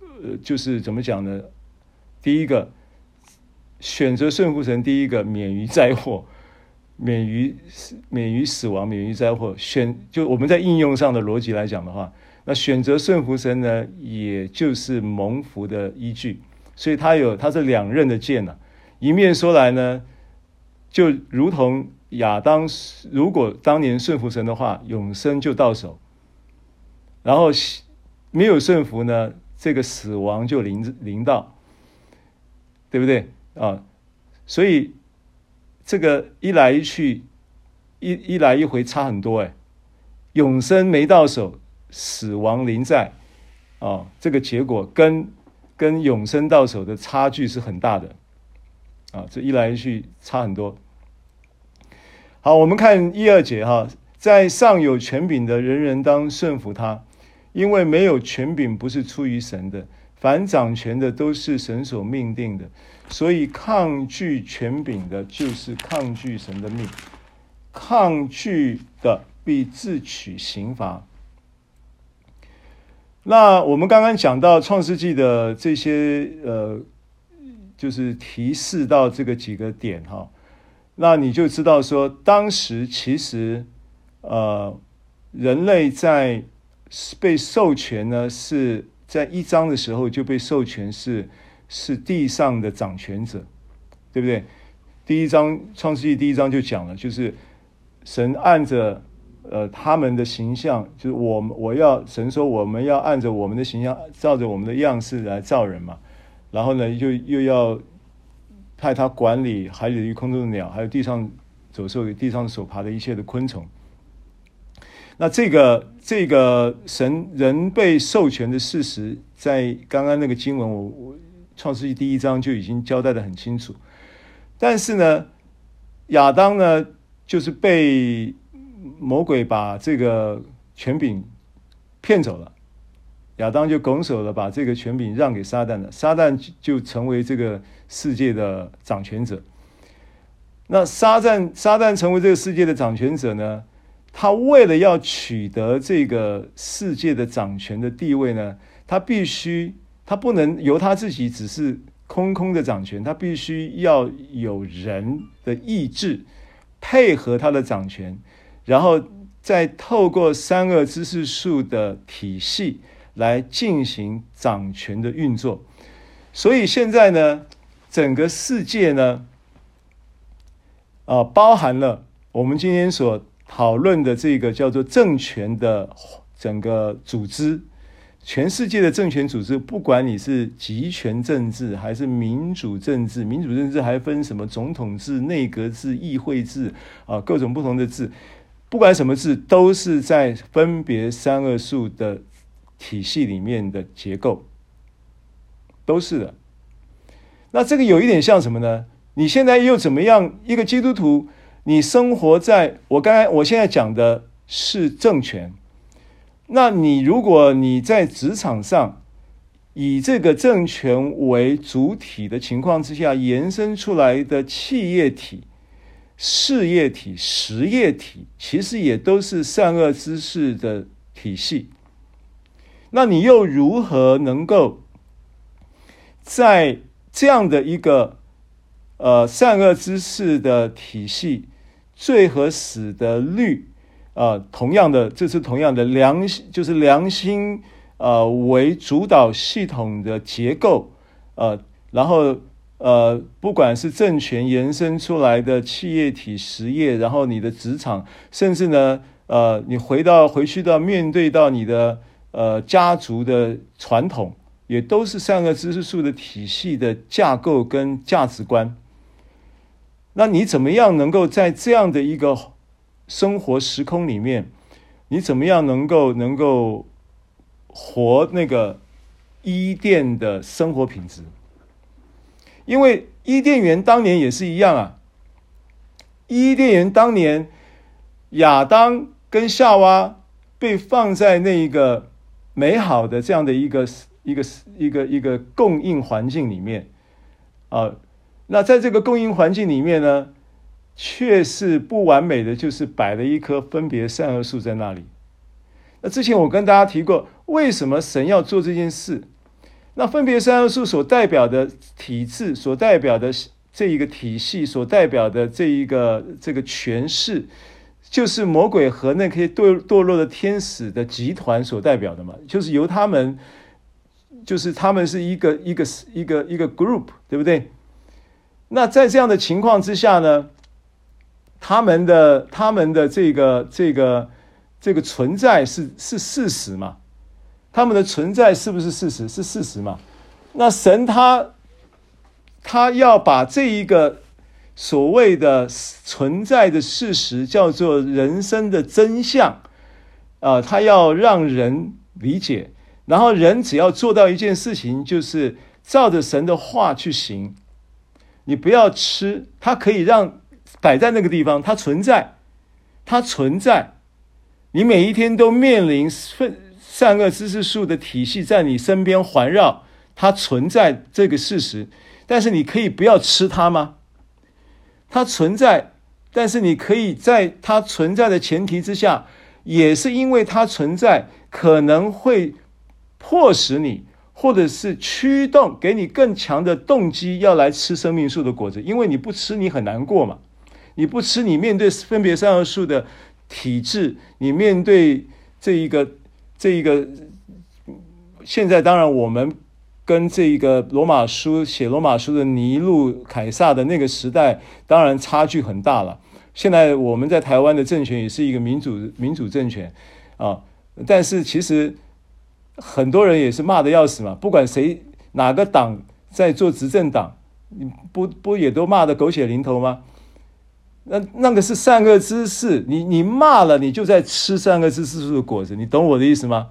呃，就是怎么讲呢？第一个选择顺服神，第一个免于灾祸。免于，免于死亡，免于灾祸。选就我们在应用上的逻辑来讲的话，那选择顺服神呢，也就是蒙福的依据。所以他有他是两刃的剑呢，一面说来呢，就如同亚当如果当年顺服神的话，永生就到手；然后没有顺服呢，这个死亡就临临到，对不对啊？所以。这个一来一去，一一来一回差很多哎，永生没到手，死亡临在，啊、这个结果跟跟永生到手的差距是很大的，啊、这一来一去差很多。好，我们看一二节哈，在上有权柄的人人当顺服他，因为没有权柄不是出于神的，凡掌权的都是神所命定的。所以，抗拒权柄的，就是抗拒神的命；抗拒的，必自取刑罚。那我们刚刚讲到创世纪的这些，呃，就是提示到这个几个点哈，那你就知道说，当时其实，呃，人类在被授权呢，是在一章的时候就被授权是。是地上的掌权者，对不对？第一章创世纪第一章就讲了，就是神按着呃他们的形象，就是我我要神说我们要按着我们的形象，照着我们的样式来造人嘛。然后呢，又又要派他管理海里的空中的鸟，还有地上走兽、地上所爬的一切的昆虫。那这个这个神人被授权的事实，在刚刚那个经文我我。创世纪第一章就已经交代得很清楚，但是呢，亚当呢，就是被魔鬼把这个权柄骗走了，亚当就拱手了，把这个权柄让给撒旦了，撒旦就成为这个世界的掌权者。那撒旦撒旦成为这个世界的掌权者呢，他为了要取得这个世界的掌权的地位呢，他必须。他不能由他自己只是空空的掌权，他必须要有人的意志配合他的掌权，然后再透过三恶知识树的体系来进行掌权的运作。所以现在呢，整个世界呢，啊，包含了我们今天所讨论的这个叫做政权的整个组织。全世界的政权组织，不管你是集权政治还是民主政治，民主政治还分什么总统制、内阁制、议会制啊，各种不同的制，不管什么字，都是在分别三恶数的体系里面的结构，都是的。那这个有一点像什么呢？你现在又怎么样？一个基督徒，你生活在我刚才我现在讲的是政权。那你如果你在职场上以这个政权为主体的情况之下，延伸出来的企业体、事业体、实业体，其实也都是善恶知识的体系。那你又如何能够在这样的一个呃善恶知识的体系最合死的律？呃，同样的，这是同样的良心，就是良心，呃，为主导系统的结构，呃，然后呃，不管是政权延伸出来的企业体实业，然后你的职场，甚至呢，呃，你回到回去到面对到你的呃家族的传统，也都是善恶知识树的体系的架构跟价值观。那你怎么样能够在这样的一个生活时空里面，你怎么样能够能够活那个伊甸的生活品质？因为伊甸园当年也是一样啊，伊甸园当年亚当跟夏娃被放在那一个美好的这样的一个一个一个一个供应环境里面啊，那在这个供应环境里面呢，却是不完美的，就是摆了一棵分别善恶树在那里。那之前我跟大家提过，为什么神要做这件事？那分别三要素所代表的体制，所代表的这一个体系，所代表的这一个这个权势，就是魔鬼和那些堕堕落的天使的集团所代表的嘛，就是由他们，就是他们是一个一个一个一个 group，对不对？那在这样的情况之下呢，他们的他们的这个这个这个存在是是事实嘛？他们的存在是不是事实？是事实嘛？那神他他要把这一个所谓的存在的事实叫做人生的真相啊，他要让人理解，然后人只要做到一件事情，就是照着神的话去行。你不要吃，它可以让摆在那个地方，它存在，它存在。你每一天都面临善恶知识树的体系在你身边环绕，它存在这个事实，但是你可以不要吃它吗？它存在，但是你可以在它存在的前提之下，也是因为它存在，可能会迫使你，或者是驱动给你更强的动机要来吃生命树的果子，因为你不吃你很难过嘛，你不吃你面对分别善恶树的体制，你面对这一个。这一个现在当然，我们跟这一个罗马书写罗马书的尼禄凯撒的那个时代，当然差距很大了。现在我们在台湾的政权也是一个民主民主政权啊，但是其实很多人也是骂得要死嘛，不管谁哪个党在做执政党，不不也都骂得狗血淋头吗？那那个是善恶之事，你你骂了，你就在吃善恶知识树的果子，你懂我的意思吗？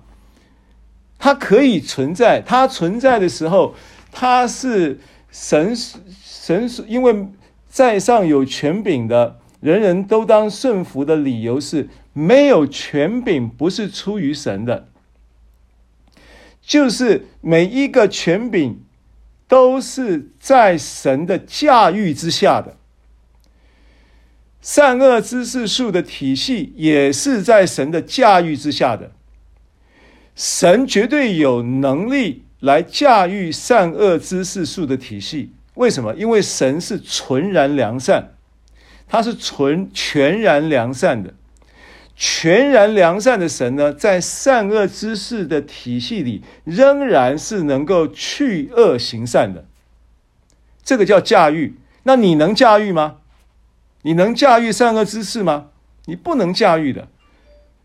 它可以存在，它存在的时候，它是神神因为在上有权柄的，人人都当顺服的理由是，没有权柄不是出于神的，就是每一个权柄都是在神的驾驭之下的。善恶知识树的体系也是在神的驾驭之下的，神绝对有能力来驾驭善恶知识树的体系。为什么？因为神是纯然良善，他是纯全然良善的，全然良善的神呢，在善恶知识的体系里，仍然是能够去恶行善的。这个叫驾驭。那你能驾驭吗？你能驾驭善恶之事吗？你不能驾驭的。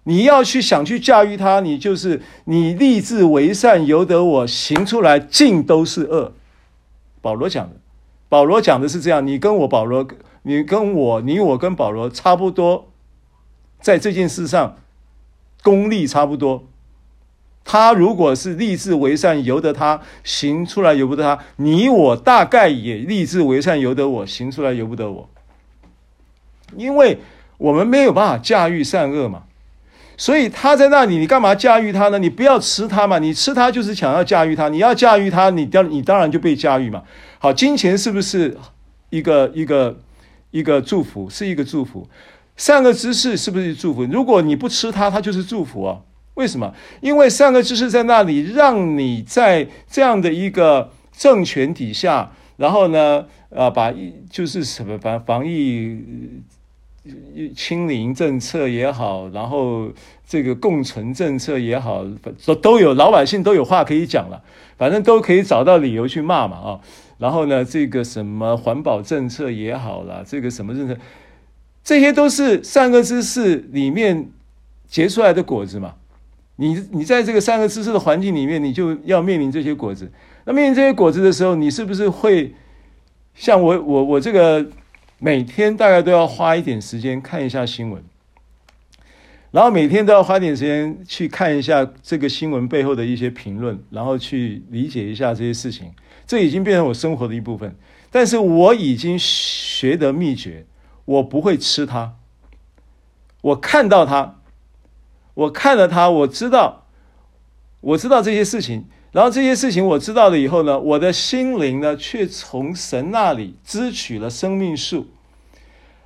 你要去想去驾驭它，你就是你立志为善，由得我行出来，尽都是恶。保罗讲的，保罗讲的是这样。你跟我保罗，你跟我，你我跟保罗差不多，在这件事上功力差不多。他如果是立志为善，由得他行出来，由不得他；你我大概也立志为善，由得我行出来，由不得我。因为我们没有办法驾驭善恶嘛，所以他在那里，你干嘛驾驭他呢？你不要吃他嘛，你吃他就是想要驾驭他。你要驾驭他，你当你当然就被驾驭嘛。好，金钱是不是一个一个一个祝福？是一个祝福。善恶知识是不是祝福？如果你不吃它，它就是祝福啊。为什么？因为善恶知识在那里，让你在这样的一个政权底下，然后呢，啊，把一就是什么防防疫。清零政策也好，然后这个共存政策也好，都都有老百姓都有话可以讲了，反正都可以找到理由去骂嘛啊。然后呢，这个什么环保政策也好啦，这个什么政策，这些都是善恶知识里面结出来的果子嘛。你你在这个三个知识的环境里面，你就要面临这些果子。那面临这些果子的时候，你是不是会像我我我这个？每天大概都要花一点时间看一下新闻。然后每天都要花点时间去看一下这个新闻背后的一些评论，然后去理解一下这些事情。这已经变成我生活的一部分。但是我已经学得秘诀，我不会吃它。我看到它，我看了它，我知道，我知道这些事情。然后这些事情我知道了以后呢，我的心灵呢，却从神那里支取了生命树，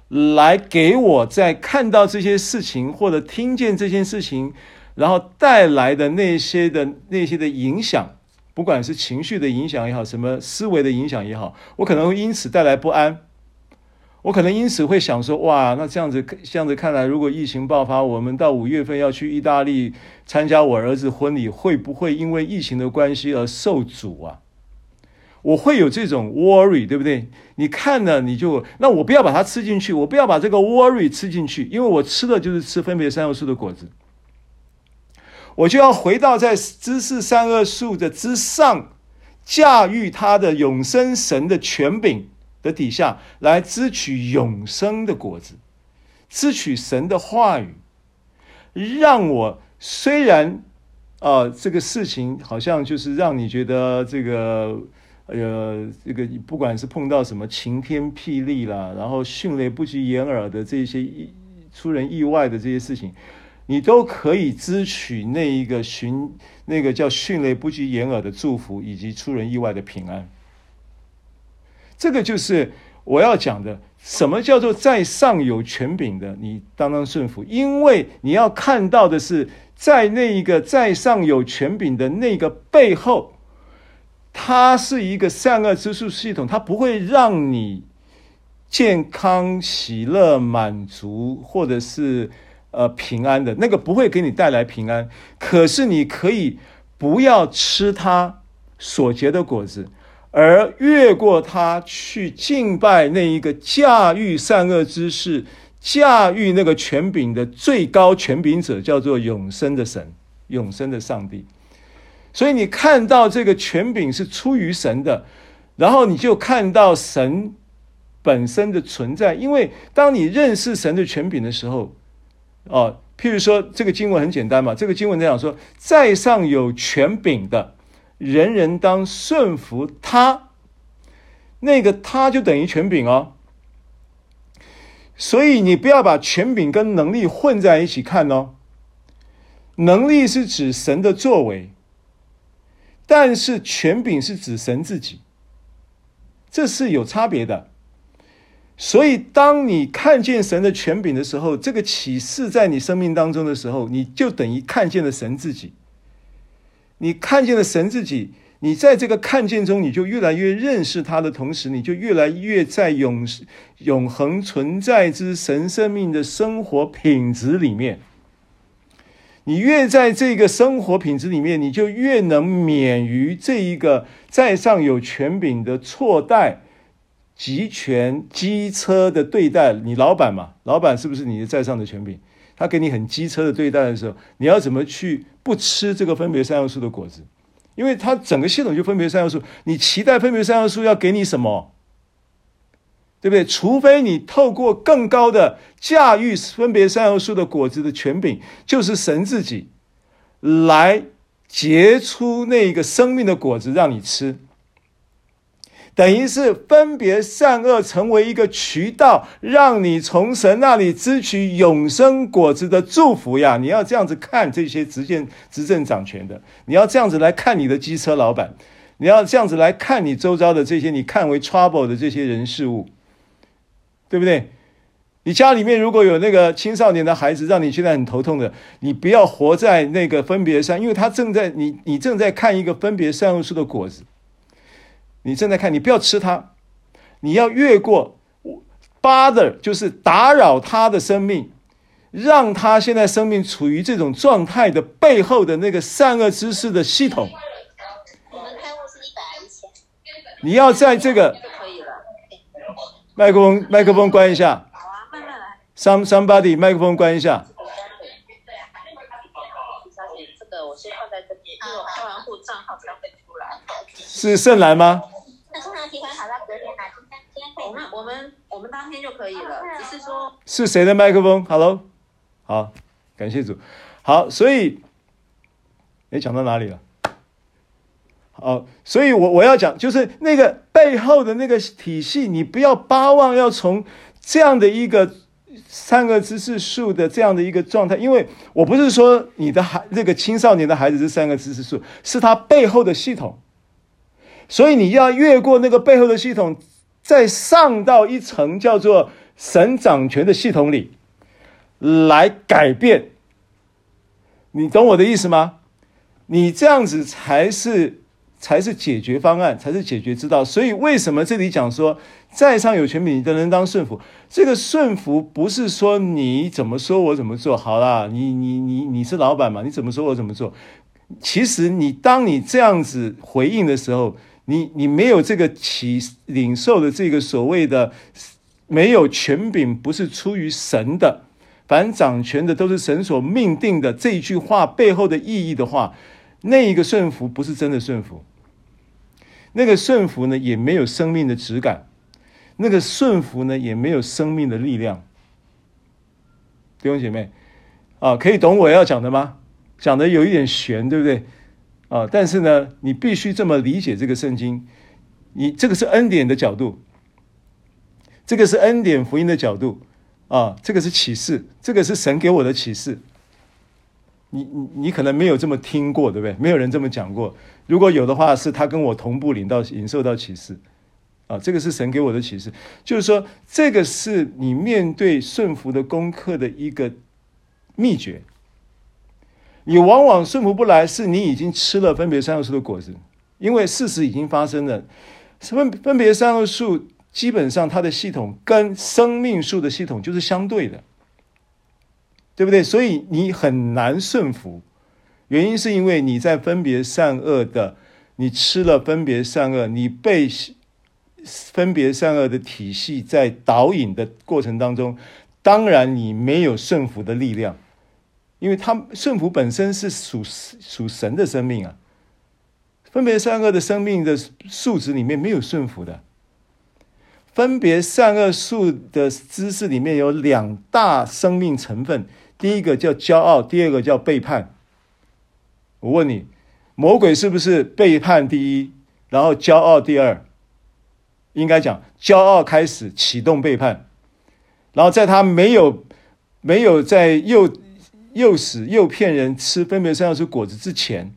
来给我在看到这些事情或者听见这件事情，然后带来的那些的那些的影响，不管是情绪的影响也好，什么思维的影响也好，我可能会因此带来不安。我可能因此会想说，哇，那这样子这样子看来，如果疫情爆发，我们到五月份要去意大利参加我儿子婚礼，会不会因为疫情的关系而受阻啊？我会有这种 worry，对不对？你看了你就，那我不要把它吃进去，我不要把这个 worry 吃进去，因为我吃的就是吃分别善恶树的果子，我就要回到在知识善恶树的之上，驾驭他的永生神的权柄。的底下来支取永生的果子，支取神的话语，让我虽然啊、这个事情好像就是让你觉得这个呃，这个不管是碰到什么晴天霹雳啦，然后迅雷不及掩耳的这些意出人意外的这些事情，你都可以支取那一个寻那个叫迅雷不及掩耳的祝福，以及出人意外的平安。这个就是我要讲的，什么叫做在上有权柄的，你当当顺服，因为你要看到的是，在那一个在上有权柄的那个背后，它是一个善恶之树系统，它不会让你健康、喜乐、满足，或者是呃平安的，那个不会给你带来平安。可是你可以不要吃它所结的果子。而越过他去敬拜那一个驾驭善恶之事、驾驭那个权柄的最高权柄者，叫做永生的神、永生的上帝。所以你看到这个权柄是出于神的，然后你就看到神本身的存在。因为当你认识神的权柄的时候，哦，譬如说这个经文很简单嘛，这个经文在讲说，在上有权柄的。人人当顺服他，那个他就等于权柄哦。所以你不要把权柄跟能力混在一起看哦。能力是指神的作为，但是权柄是指神自己，这是有差别的。所以当你看见神的权柄的时候，这个启示在你生命当中的时候，你就等于看见了神自己。你看见了神自己，你在这个看见中，你就越来越认识他的同时，你就越来越在永永恒存在之神生命的生活品质里面。你越在这个生活品质里面，你就越能免于这一个在上有权柄的错待、集权、机车的对待。你老板嘛，老板是不是你的在上的权柄？他给你很机车的对待的时候，你要怎么去不吃这个分别三要素的果子？因为他整个系统就分别三要素，你期待分别三要素要给你什么？对不对？除非你透过更高的驾驭分别三要素的果子的权柄，就是神自己来结出那个生命的果子让你吃。等于是分别善恶成为一个渠道，让你从神那里支取永生果子的祝福呀！你要这样子看这些执政执政掌权的，你要这样子来看你的机车老板，你要这样子来看你周遭的这些你看为 trouble 的这些人事物，对不对？你家里面如果有那个青少年的孩子，让你现在很头痛的，你不要活在那个分别上，因为他正在你你正在看一个分别善恶树的果子。你正在看，你不要吃它，你要越过 bother，就是打扰他的生命，让他现在生命处于这种状态的背后的那个善恶知识的系统。我们开户是一百一千。你要在这个麦克风，麦克风关一下。好啊，慢慢来。Some somebody，麦克风关一下。是盛兰吗？我们我们当天就可以了，只是说，是谁的麦克风？Hello，好，感谢主。好，所以，哎，讲到哪里了？好，所以我我要讲，就是那个背后的那个体系，你不要巴望要从这样的一个三个知识树的这样的一个状态，因为我不是说你的孩这个青少年的孩子是三个知识树，是他背后的系统，所以你要越过那个背后的系统，再上到一层叫做神掌权的系统里来改变，你懂我的意思吗？你这样子才是。才是解决方案，才是解决之道。所以，为什么这里讲说，在上有权柄的人当顺服？这个顺服不是说你怎么说我怎么做。好啦，你你你你是老板嘛，你怎么说我怎么做？其实，你当你这样子回应的时候，你你没有这个起领受的这个所谓的没有权柄，不是出于神的，凡掌权的都是神所命定的。这一句话背后的意义的话，那一个顺服不是真的顺服。那个顺服呢，也没有生命的质感；那个顺服呢，也没有生命的力量。弟兄姐妹，啊，可以懂我要讲的吗？讲的有一点悬，对不对？啊，但是呢，你必须这么理解这个圣经。你这个是恩典的角度，这个是恩典福音的角度，啊，这个是启示，这个是神给我的启示。你你你可能没有这么听过，对不对？没有人这么讲过。如果有的话，是他跟我同步领到领受到启示，啊，这个是神给我的启示，就是说，这个是你面对顺服的功课的一个秘诀。你往往顺服不来，是你已经吃了分别善恶树的果子，因为事实已经发生了。分分别善恶树基本上它的系统跟生命树的系统就是相对的，对不对？所以你很难顺服。原因是因为你在分别善恶的，你吃了分别善恶，你被分别善恶的体系在导引的过程当中，当然你没有顺服的力量，因为他顺服本身是属属神的生命啊，分别善恶的生命的数值里面没有顺服的，分别善恶树的知识里面有两大生命成分，第一个叫骄傲，第二个叫背叛。我问你，魔鬼是不是背叛第一，然后骄傲第二？应该讲，骄傲开始启动背叛，然后在他没有没有在又诱使诱骗人吃分别善恶树果子之前，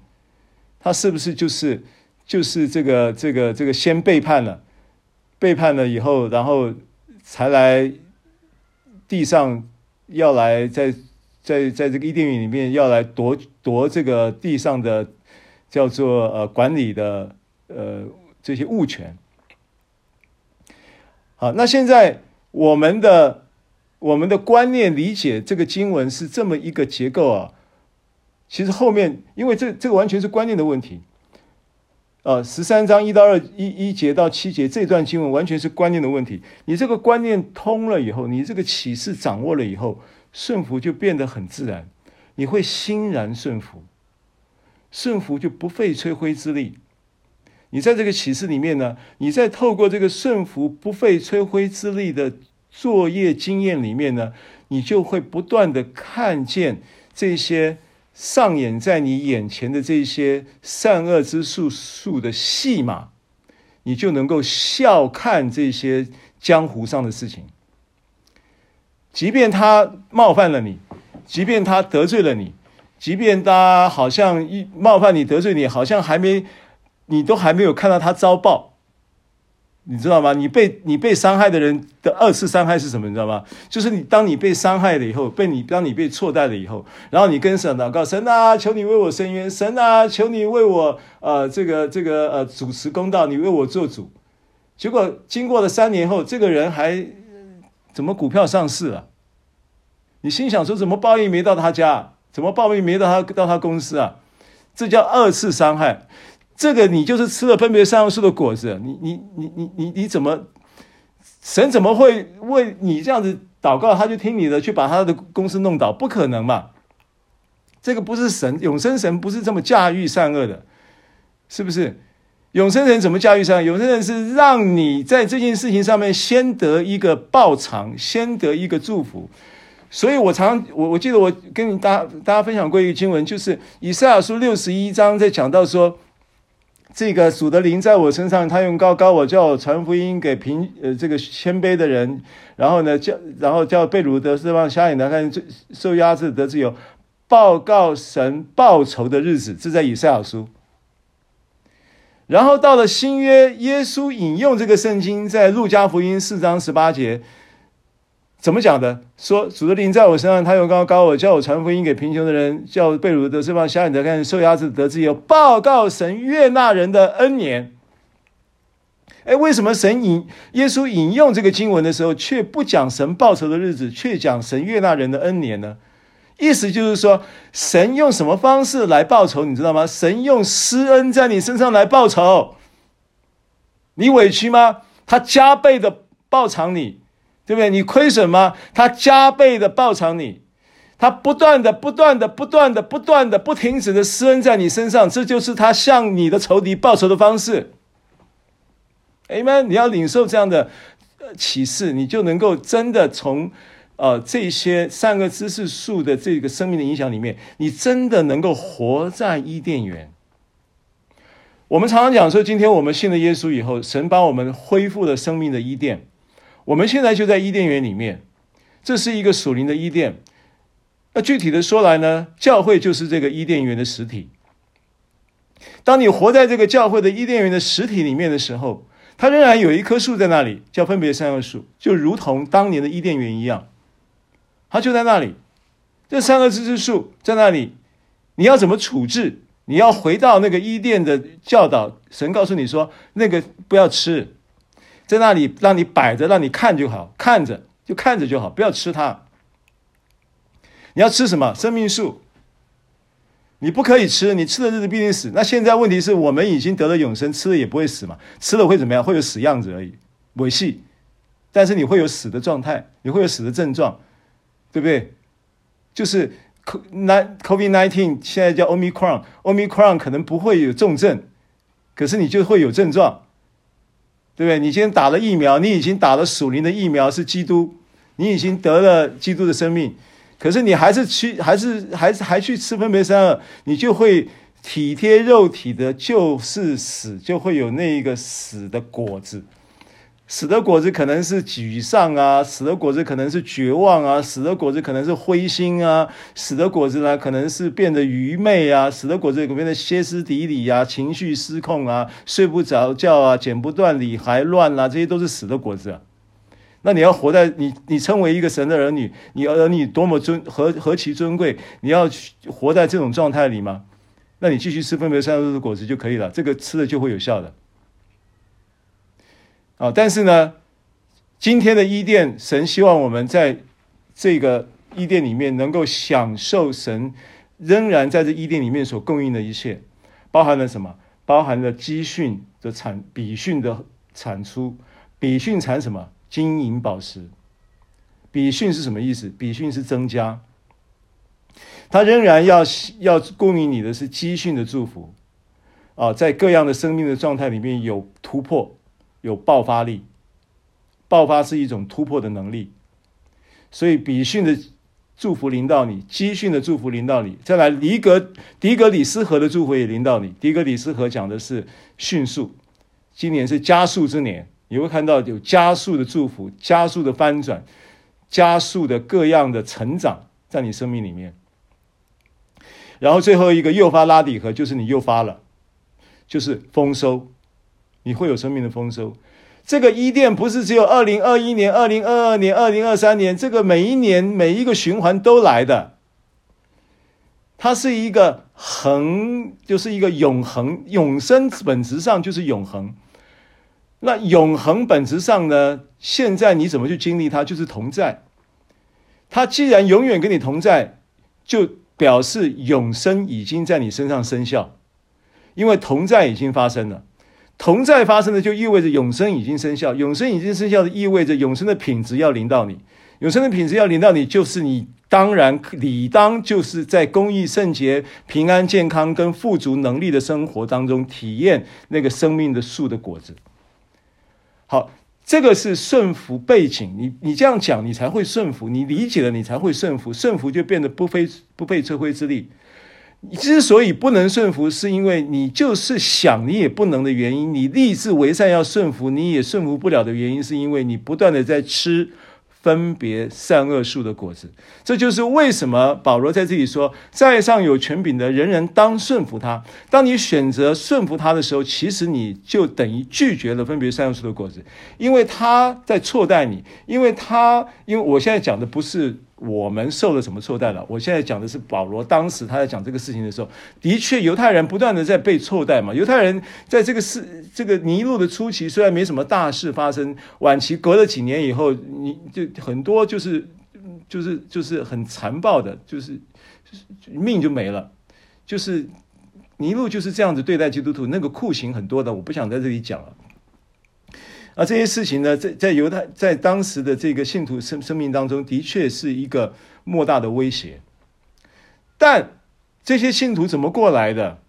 他是不是就是就是这个这个这个先背叛了？背叛了以后，然后才来地上要来在。在在这个伊甸园里面，要来夺夺这个地上的叫做呃管理的呃这些物权。好，那现在我们的我们的观念理解这个经文是这么一个结构啊。其实后面，因为这这个完全是观念的问题。呃，十三章一到二一一节到七节这段经文完全是观念的问题。你这个观念通了以后，你这个启示掌握了以后。顺服就变得很自然，你会欣然顺服，顺服就不费吹灰之力。你在这个启示里面呢，你在透过这个顺服不费吹灰之力的作业经验里面呢，你就会不断的看见这些上演在你眼前的这些善恶之术术的戏码，你就能够笑看这些江湖上的事情。即便他冒犯了你，即便他得罪了你，即便他好像一冒犯你得罪你，好像还没，你都还没有看到他遭报，你知道吗？你被你被伤害的人的二次伤害是什么？你知道吗？就是你当你被伤害了以后，被你当你被错待了以后，然后你跟神祷告，神啊，求你为我伸冤，神啊，求你为我呃这个这个呃主持公道，你为我做主。结果经过了三年后，这个人还。怎么股票上市了？你心想说，怎么报应没到他家？怎么报应没到他到他公司啊？这叫二次伤害。这个你就是吃了分别善恶树的果子。你你你你你你怎么？神怎么会为你这样子祷告，他就听你的，去把他的公司弄倒？不可能嘛！这个不是神，永生神不是这么驾驭善恶的，是不是？永生人怎么驾驭善恶？永生人是让你在这件事情上面先得一个报偿，先得一个祝福，所以我常我我记得我跟你大大家分享过一个经文，就是以赛亚书六十一章在讲到说，这个主的灵在我身上，他用高高我，叫我传福音给平呃这个谦卑的人，然后呢叫然后叫被掳得释放，瞎眼的看，受压制得自由，报告神报仇的日子，这在以赛亚书。然后到了新约，耶稣引用这个圣经，在路加福音四章十八节。怎么讲的？说主的灵在我身上，他用高高我，叫我传福音给贫穷的人，叫被掳得释放，瞎眼的看，受压制得自由，报告神悦纳人的恩年。哎，为什么神引耶稣引用这个经文的时候，却不讲神报仇的日子，却讲神悦纳人的恩年呢？意思就是说，神用什么方式来报仇？你知道吗？神用施恩在你身上来报仇。你委屈吗？他加倍的报偿你。对不对？你亏损吗？他加倍的报偿你，他不断的、不断的、不断的、不断的、不停止的施恩在你身上，这就是他向你的仇敌报仇的方式。Amen，你要领受这样的启示，你就能够真的从呃这些善恶知识树的这个生命的影响里面，你真的能够活在伊甸园。我们常常讲说，今天我们信了耶稣以后，神帮我们恢复了生命的伊甸。我们现在就在伊甸园里面，这是一个属灵的伊甸。那具体的说来呢，教会就是这个伊甸园的实体。当你活在这个教会的伊甸园的实体里面的时候，它仍然有一棵树在那里，叫分别善恶树，就如同当年的伊甸园一样，它就在那里。这三个知识树在那里，你要怎么处置？你要回到那个伊甸的教导，神告诉你说，那个不要吃。在那里让你摆着，让你看就好，看着就看着就好，不要吃它。你要吃什么？生命树。你不可以吃，你吃的日子必定死。那现在问题是我们已经得了永生，吃了也不会死嘛？吃了会怎么样？会有死样子而已，猥细。但是你会有死的状态，你会有死的症状，对不对？就是 COVID nineteen 现在叫 Omicron，Omicron 可能不会有重症，可是你就会有症状。对不对？你今天打了疫苗，你已经打了属灵的疫苗，是基督，你已经得了基督的生命，可是你还是去，还是还是还去吃分别三恶，你就会体贴肉体的，就是死，就会有那一个死的果子。死的果子可能是沮丧啊，死的果子可能是绝望啊，死的果子可能是灰心啊，死的果子呢可能是变得愚昧啊，死的果子可能变得歇斯底里啊，情绪失控啊，睡不着觉啊，剪不断理还乱啊，这些都是死的果子啊。那你要活在你你称为一个神的儿女，你儿女多么尊何何其尊贵，你要活在这种状态里吗？那你继续吃分别善恶的果子就可以了，这个吃了就会有效的。啊！但是呢，今天的伊甸，神希望我们在这个伊甸里面能够享受神仍然在这伊甸里面所供应的一切，包含了什么？包含了基训的产，比训的产出。比训产什么？金银宝石。比训是什么意思？比训是增加。他仍然要要供应你的是基训的祝福。啊，在各样的生命的状态里面有突破。有爆发力，爆发是一种突破的能力，所以比训的祝福临到你，基训的祝福临到你，再来迪格迪格里斯河的祝福也临到你。迪格里斯河讲的是迅速，今年是加速之年，你会看到有加速的祝福，加速的翻转，加速的各样的成长在你生命里面。然后最后一个诱发拉底河就是你诱发了，就是丰收。你会有生命的丰收。这个伊甸不是只有二零二一年、二零二二年、二零二三年，这个每一年每一个循环都来的。它是一个恒，就是一个永恒、永生本质上就是永恒。那永恒本质上呢？现在你怎么去经历它？就是同在。它既然永远跟你同在，就表示永生已经在你身上生效，因为同在已经发生了。同在发生的，就意味着永生已经生效。永生已经生效的，意味着永生的品质要临到你。永生的品质要临到你，就是你当然理当就是在公益、圣洁、平安、健康跟富足能力的生活当中，体验那个生命的树的果子。好，这个是顺服背景，你你这样讲，你才会顺服，你理解了，你才会顺服，顺服就变得不费不费吹灰之力。之所以不能顺服，是因为你就是想你也不能的原因。你立志为善要顺服，你也顺服不了的原因，是因为你不断的在吃。分别善恶树的果子，这就是为什么保罗在这里说，在上有权柄的人人当顺服他。当你选择顺服他的时候，其实你就等于拒绝了分别善恶树的果子，因为他在错待你，因为他，因为我现在讲的不是。我们受了什么错待了？我现在讲的是保罗当时他在讲这个事情的时候，的确犹太人不断的在被错待嘛。犹太人在这个事这个尼禄的初期虽然没什么大事发生，晚期隔了几年以后，你就很多就是就是就是很残暴的，就是命就没了。就是尼禄就是这样子对待基督徒，那个酷刑很多的，我不想在这里讲了。而这些事情呢，在在犹太在当时的这个信徒生生命当中，的确是一个莫大的威胁。但这些信徒怎么过来的？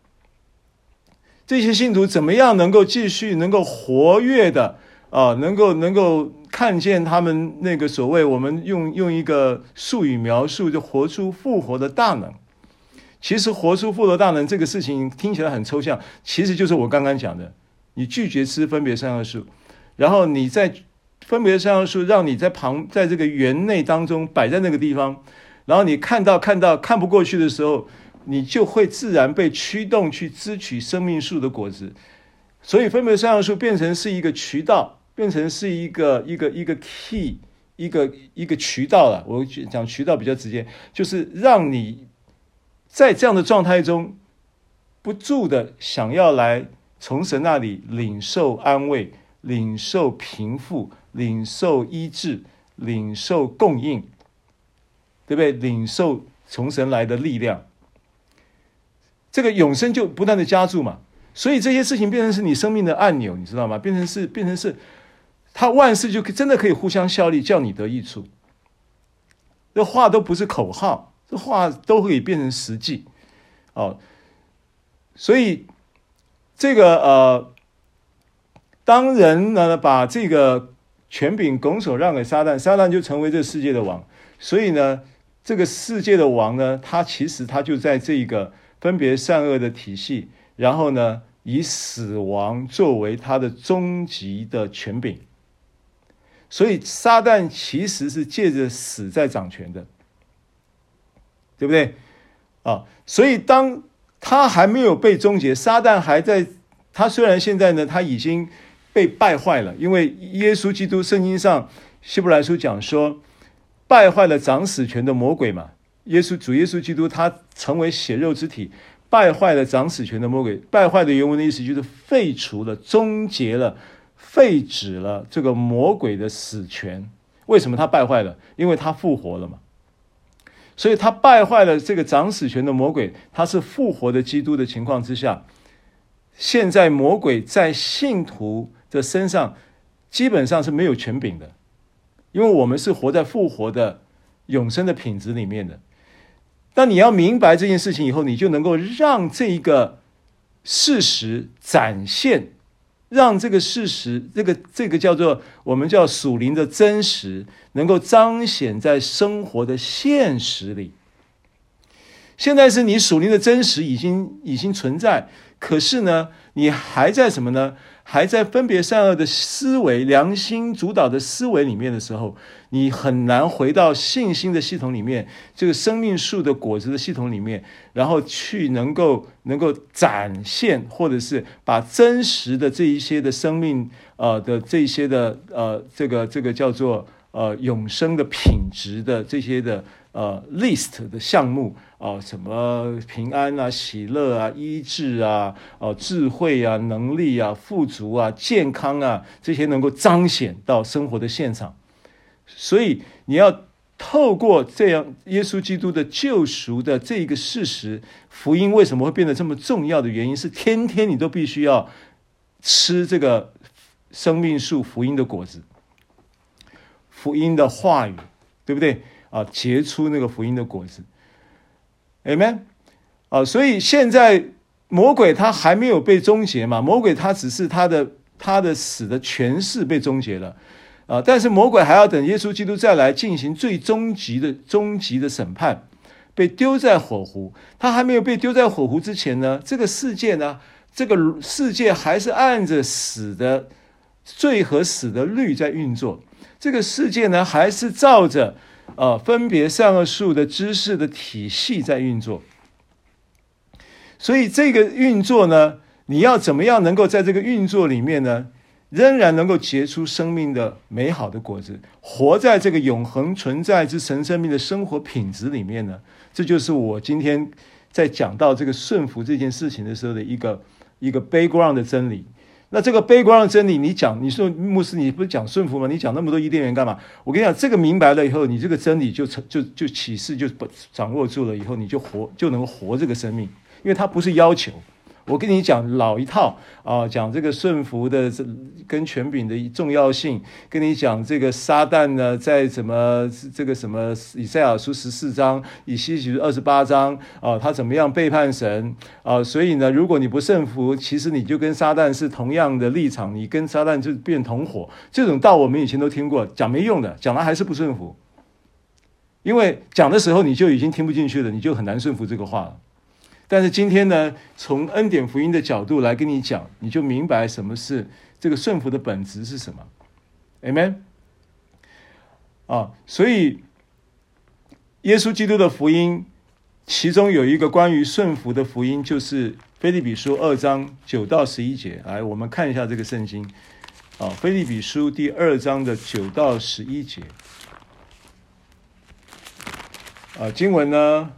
这些信徒怎么样能够继续能够活跃的啊？能够能够看见他们那个所谓我们用用一个术语描述，就活出复活的大能。其实活出复活大能这个事情听起来很抽象，其实就是我刚刚讲的，你拒绝吃分别善恶树。然后你在分别善恶树，让你在旁，在这个园内当中摆在那个地方，然后你看到看到看不过去的时候，你就会自然被驱动去支取生命树的果子。所以分别善恶树变成是一个渠道，变成是一个一个一个 key，一个一个渠道了。我讲渠道比较直接，就是让你在这样的状态中不住的想要来从神那里领受安慰。领受平复，领受医治，领受供应，对不对？领受从神来的力量，这个永生就不断的加注嘛。所以这些事情变成是你生命的按钮，你知道吗？变成是，变成是，他万事就真的可以互相效力，叫你得益处。这话都不是口号，这话都可以变成实际。哦，所以这个呃。当人呢把这个权柄拱手让给撒旦，撒旦就成为这世界的王。所以呢，这个世界的王呢，他其实他就在这个分别善恶的体系，然后呢，以死亡作为他的终极的权柄。所以撒旦其实是借着死在掌权的，对不对？啊，所以当他还没有被终结，撒旦还在。他虽然现在呢，他已经。被败坏了，因为耶稣基督圣经上希伯来书讲说，败坏了掌死权的魔鬼嘛。耶稣主耶稣基督他成为血肉之体，败坏了掌死权的魔鬼。败坏的原文的意思就是废除了、终结了、废止了这个魔鬼的死权。为什么他败坏了？因为他复活了嘛。所以他败坏了这个掌死权的魔鬼，他是复活的基督的情况之下，现在魔鬼在信徒。这身上基本上是没有权柄的，因为我们是活在复活的永生的品质里面的。当你要明白这件事情以后，你就能够让这一个事实展现，让这个事实，这个这个叫做我们叫属灵的真实，能够彰显在生活的现实里。现在是你属灵的真实已经已经存在，可是呢，你还在什么呢？还在分别善恶的思维、良心主导的思维里面的时候，你很难回到信心的系统里面，这个生命树的果子的系统里面，然后去能够能够展现，或者是把真实的这一些的生命，呃的这一些的呃这个这个叫做呃永生的品质的这些的。呃，list 的项目啊、什么平安啊、喜乐啊、医治啊、哦、智慧啊、能力啊、富足啊、健康啊，这些能够彰显到生活的现场。所以你要透过这样耶稣基督的救赎的这个事实，福音为什么会变得这么重要的原因是，天天你都必须要吃这个生命树福音的果子，福音的话语，对不对？啊，结出那个福音的果子，Amen。啊，所以现在魔鬼他还没有被终结嘛？魔鬼他只是他的他的死的权势被终结了啊！但是魔鬼还要等耶稣基督再来进行最终极的终极的审判，被丢在火湖。他还没有被丢在火湖之前呢，这个世界呢，这个世界还是按着死的罪和死的律在运作。这个世界呢，还是照着呃分别善恶树的知识的体系在运作。所以这个运作呢，你要怎么样能够在这个运作里面呢，仍然能够结出生命的美好的果子，活在这个永恒存在之神生命的生活品质里面呢？这就是我今天在讲到这个顺服这件事情的时候的一个一个 background 的真理。那这个悲观的真理，你讲，你说牧师，你不是讲顺服吗？你讲那么多伊甸园干嘛？我跟你讲，这个明白了以后，你这个真理就成就就启示就掌握住了以后，你就活就能活这个生命，因为它不是要求。我跟你讲老一套啊，讲这个顺服的这跟权柄的重要性，跟你讲这个撒旦呢，在什么这个什么以赛亚书十四章，以西结二十八章啊，他怎么样背叛神啊？所以呢，如果你不顺服，其实你就跟撒旦是同样的立场，你跟撒旦就变同伙。这种道我们以前都听过，讲没用的，讲了还是不顺服，因为讲的时候你就已经听不进去了，你就很难顺服这个话了。但是今天呢，从恩典福音的角度来跟你讲，你就明白什么是这个顺服的本质是什么，Amen。啊，所以耶稣基督的福音，其中有一个关于顺服的福音，就是腓利比书二章九到十一节。来，我们看一下这个圣经。啊，腓利比书第二章的九到十一节。啊，经文呢？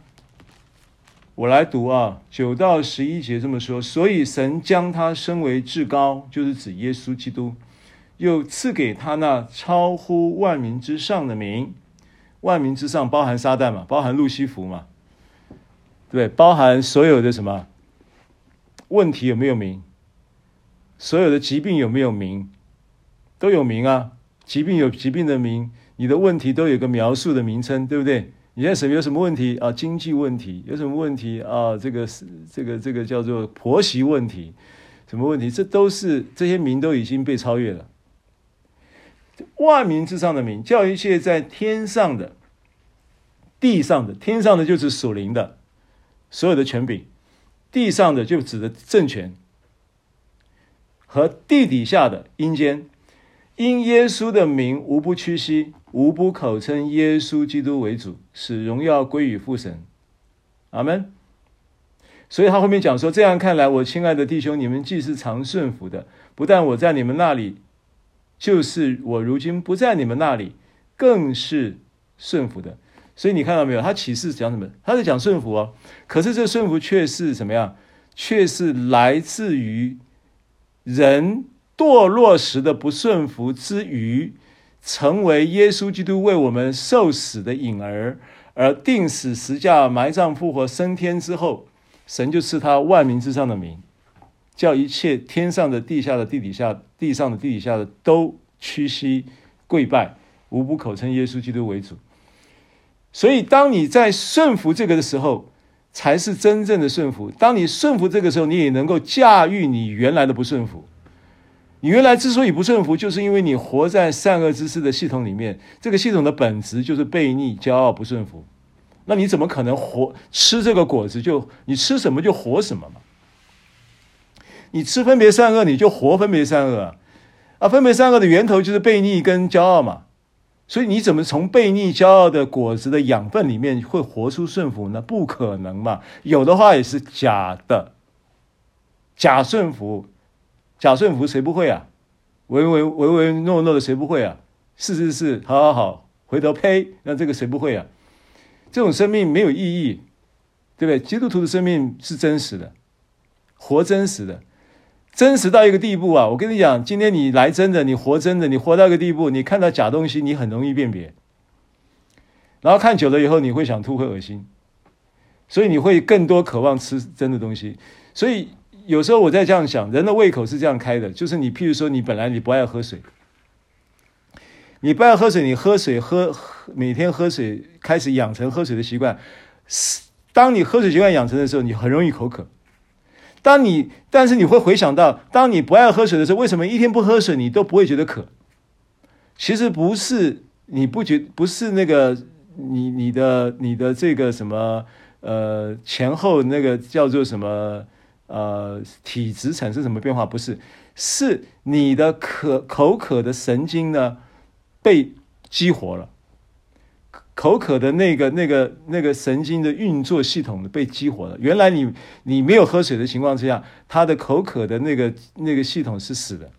我来读啊，九到十一节这么说，所以神将他升为至高，就是指耶稣基督，又赐给他那超乎万民之上的名。万民之上包含撒旦嘛，包含路西弗嘛，对，包含所有的什么问题有没有名？所有的疾病有没有名？都有名啊，疾病有疾病的名，你的问题都有个描述的名称，对不对？你现在什么有什么问题啊？经济问题有什么问题啊？这个是这个这个叫做婆媳问题，什么问题？这都是这些名都已经被超越了。万民之上的名，叫一切在天上的、地上的，天上的就是属灵的，所有的权柄；地上的就指的政权和地底下的阴间，因耶稣的名无不屈膝。无不口称耶稣基督为主，使荣耀归于父神。阿门。所以他后面讲说：这样看来，我亲爱的弟兄，你们既是常顺服的，不但我在你们那里，就是我如今不在你们那里，更是顺服的。所以你看到没有？他启示讲什么？他在讲顺服哦。可是这顺服却是什么样？却是来自于人堕落时的不顺服之余。成为耶稣基督为我们受死的影儿，而钉死、十架、埋葬、复活、升天之后，神就赐他万民之上的名，叫一切天上的、地下的、地底下、地上的、地底下的都屈膝跪拜，无不口称耶稣基督为主。所以，当你在顺服这个的时候，才是真正的顺服。当你顺服这个时候，你也能够驾驭你原来的不顺服。你原来之所以不顺服，就是因为你活在善恶之师的系统里面。这个系统的本质就是悖逆、骄傲、不顺服。那你怎么可能活吃这个果子就？你吃什么就活什么嘛？你吃分别善恶，你就活分别善恶！啊，分别善恶的源头就是悖逆跟骄傲嘛。所以你怎么从悖逆、骄傲的果子的养分里面会活出顺服呢？不可能嘛！有的话也是假的，假顺服。假顺服谁不会啊？唯唯唯唯诺诺的谁不会啊？是是是，好好好，回头呸，那这个谁不会啊？这种生命没有意义，对不对？基督徒的生命是真实的，活真实的，真实到一个地步啊！我跟你讲，今天你来真的，你活真的，你活到一个地步，你看到假东西，你很容易辨别，然后看久了以后，你会想吐，会恶心，所以你会更多渴望吃真的东西，所以。有时候我在这样想，人的胃口是这样开的，就是你，譬如说，你本来你不爱喝水，你不爱喝水，你喝水喝每天喝水，开始养成喝水的习惯。当你喝水习惯养成的时候，你很容易口渴。当你，但是你会回想到，当你不爱喝水的时候，为什么一天不喝水你都不会觉得渴？其实不是你不觉，不是那个你你的你的这个什么呃前后那个叫做什么呃体质产生什么变化？不是，是你的渴口渴的神经呢被激活了。口渴的那个、那个、那个神经的运作系统被激活了。原来你你没有喝水的情况之下，它的口渴的那个那个系统是死的。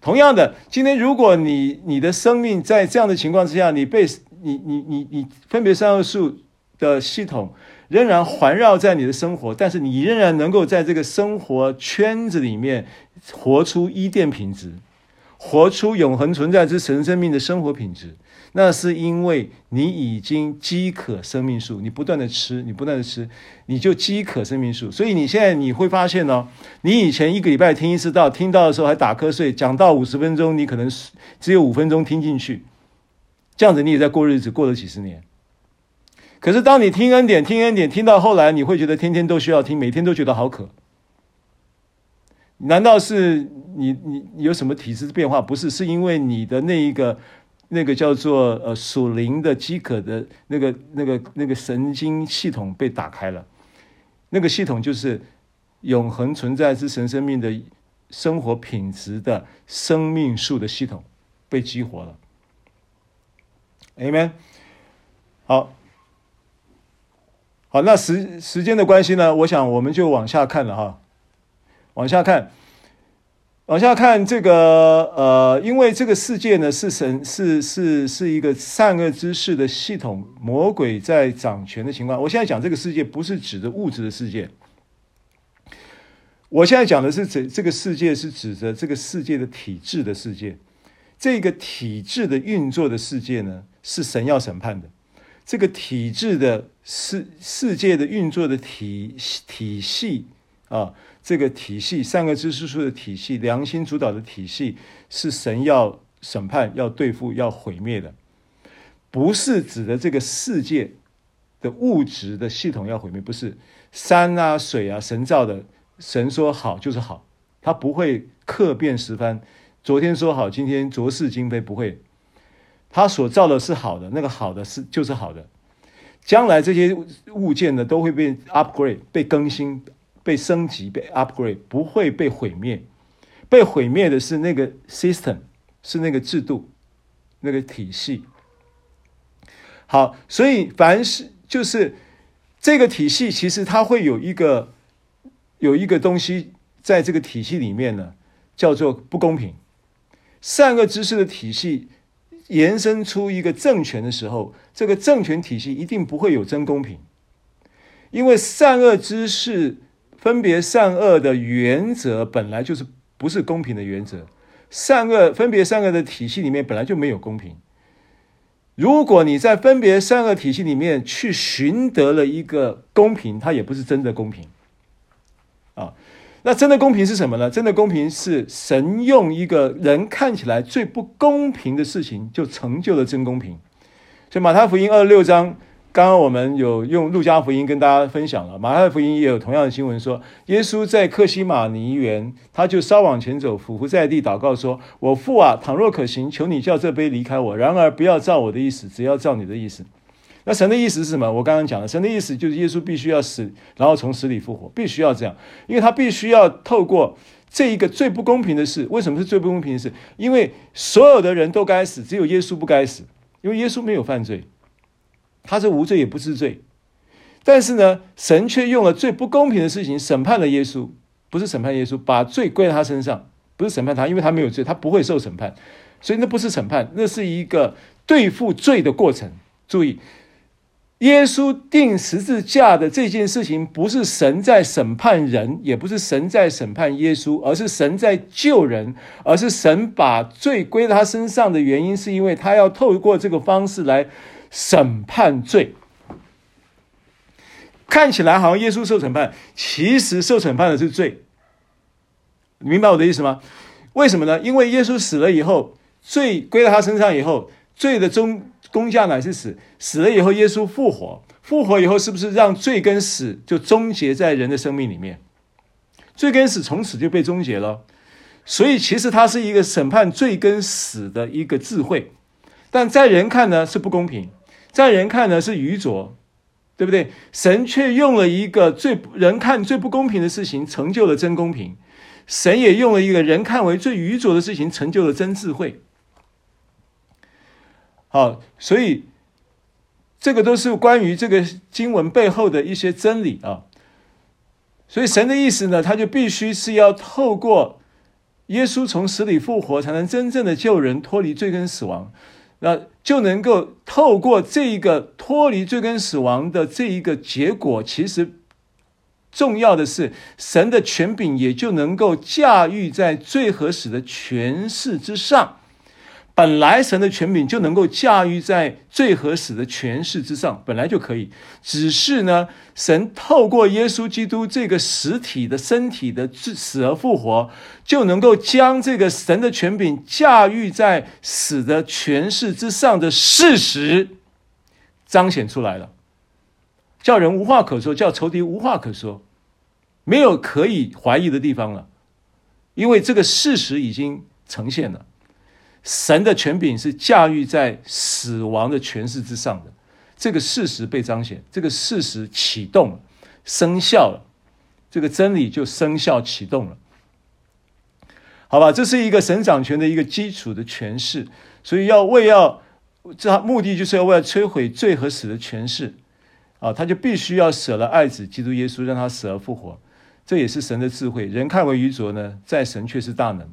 同样的，今天如果你你的生命在这样的情况之下，你被你你你你分别三恶树的系统仍然环绕在你的生活，但是你仍然能够在这个生活圈子里面活出伊甸品质，活出永恒存在之神生命的生活品质。那是因为你已经饥渴生命树，你不断的吃，你不断的吃，你就饥渴生命树。所以你现在你会发现哦，你以前一个礼拜听一次道，听到的时候还打瞌睡，讲到五十分钟，你可能只有五分钟听进去，这样子你也在过日子，过了几十年。可是当你听恩典，听恩典，听到后来，你会觉得天天都需要听，每天都觉得好渴。难道是你你有什么体质变化？不是，是因为你的那一个。那个叫做呃属灵的饥渴的那个那个那个神经系统被打开了，那个系统就是永恒存在之神生命的生活品质的生命树的系统被激活了。Amen。好，好，那时时间的关系呢，我想我们就往下看了哈，往下看。往下看这个，呃，因为这个世界呢是神是是是一个善恶之事的系统，魔鬼在掌权的情况。我现在讲这个世界不是指的物质的世界，我现在讲的是这这个世界是指着这个世界的体制的世界，这个体制的运作的世界呢是神要审判的，这个体制的世世界的运作的体体系啊。这个体系，三个知识树的体系，良心主导的体系，是神要审判、要对付、要毁灭的，不是指的这个世界的物质的系统要毁灭，不是。山啊、水啊，神造的，神说好就是好，他不会客变十番，昨天说好，今天浊世今非，不会，他所造的是好的，那个好的是就是好的，将来这些物件呢，都会被 upgrade，被更新。被升级、被 upgrade，不会被毁灭。被毁灭的是那个 system，是那个制度、那个体系。好，所以凡是就是这个体系，其实它会有一个有一个东西在这个体系里面呢，叫做不公平。善恶知识的体系延伸出一个政权的时候，这个政权体系一定不会有真公平，因为善恶之事。分别善恶的原则本来就是不是公平的原则，善恶分别善恶的体系里面本来就没有公平。如果你在分别善恶体系里面去寻得了一个公平，它也不是真的公平。那真的公平是什么呢？真的公平是神用一个人看起来最不公平的事情，就成就了真公平。所以马太福音二十六章。刚刚我们有用路加福音跟大家分享了，马太福音也有同样的新闻说，耶稣在客西马尼园，他就稍往前走，俯伏在地祷告说：“我父啊，倘若可行，求你叫这杯离开我，然而不要照我的意思，只要照你的意思。”那神的意思是什么？我刚刚讲了，神的意思就是耶稣必须要死，然后从死里复活，必须要这样，因为他必须要透过这一个最不公平的事。为什么是最不公平的事？因为所有的人都该死，只有耶稣不该死，因为耶稣没有犯罪。他是无罪也不知罪，但是呢，神却用了最不公平的事情审判了耶稣，不是审判耶稣，把罪归在他身上，不是审判他，因为他没有罪，他不会受审判，所以那不是审判，那是一个对付罪的过程。注意，耶稣钉十字架的这件事情，不是神在审判人，也不是神在审判耶稣，而是神在救人，而是神把罪归在他身上的原因，是因为他要透过这个方式来。审判罪，看起来好像耶稣受审判，其实受审判的是罪。明白我的意思吗？为什么呢？因为耶稣死了以后，罪归到他身上以后，罪的终工价乃是死。死了以后，耶稣复活，复活以后，是不是让罪跟死就终结在人的生命里面？罪跟死从此就被终结了。所以其实它是一个审判罪跟死的一个智慧，但在人看呢是不公平，在人看呢是愚拙，对不对？神却用了一个最人看最不公平的事情，成就了真公平。神也用了一个人看为最愚拙的事情，成就了真智慧。好，所以这个都是关于这个经文背后的一些真理啊。所以神的意思呢，他就必须是要透过耶稣从死里复活，才能真正的救人脱离罪跟死亡。那就能够透过这一个脱离罪跟死亡的这一个结果，其实。重要的是，神的权柄也就能够驾驭在罪和死的权势之上。本来神的权柄就能够驾驭在罪和死的权势之上，本来就可以。只是呢，神透过耶稣基督这个实体的身体的死而复活，就能够将这个神的权柄驾驭在死的权势之上的事实彰显出来了，叫人无话可说，叫仇敌无话可说。没有可以怀疑的地方了，因为这个事实已经呈现了，神的权柄是驾驭在死亡的权势之上的，这个事实被彰显，这个事实启动了，生效了，这个真理就生效启动了，好吧？这是一个神掌权的一个基础的诠释，所以要为要这目的就是要为了摧毁罪和死的权势啊，他就必须要舍了爱子基督耶稣，让他死而复活。这也是神的智慧，人看为愚拙呢，在神却是大能，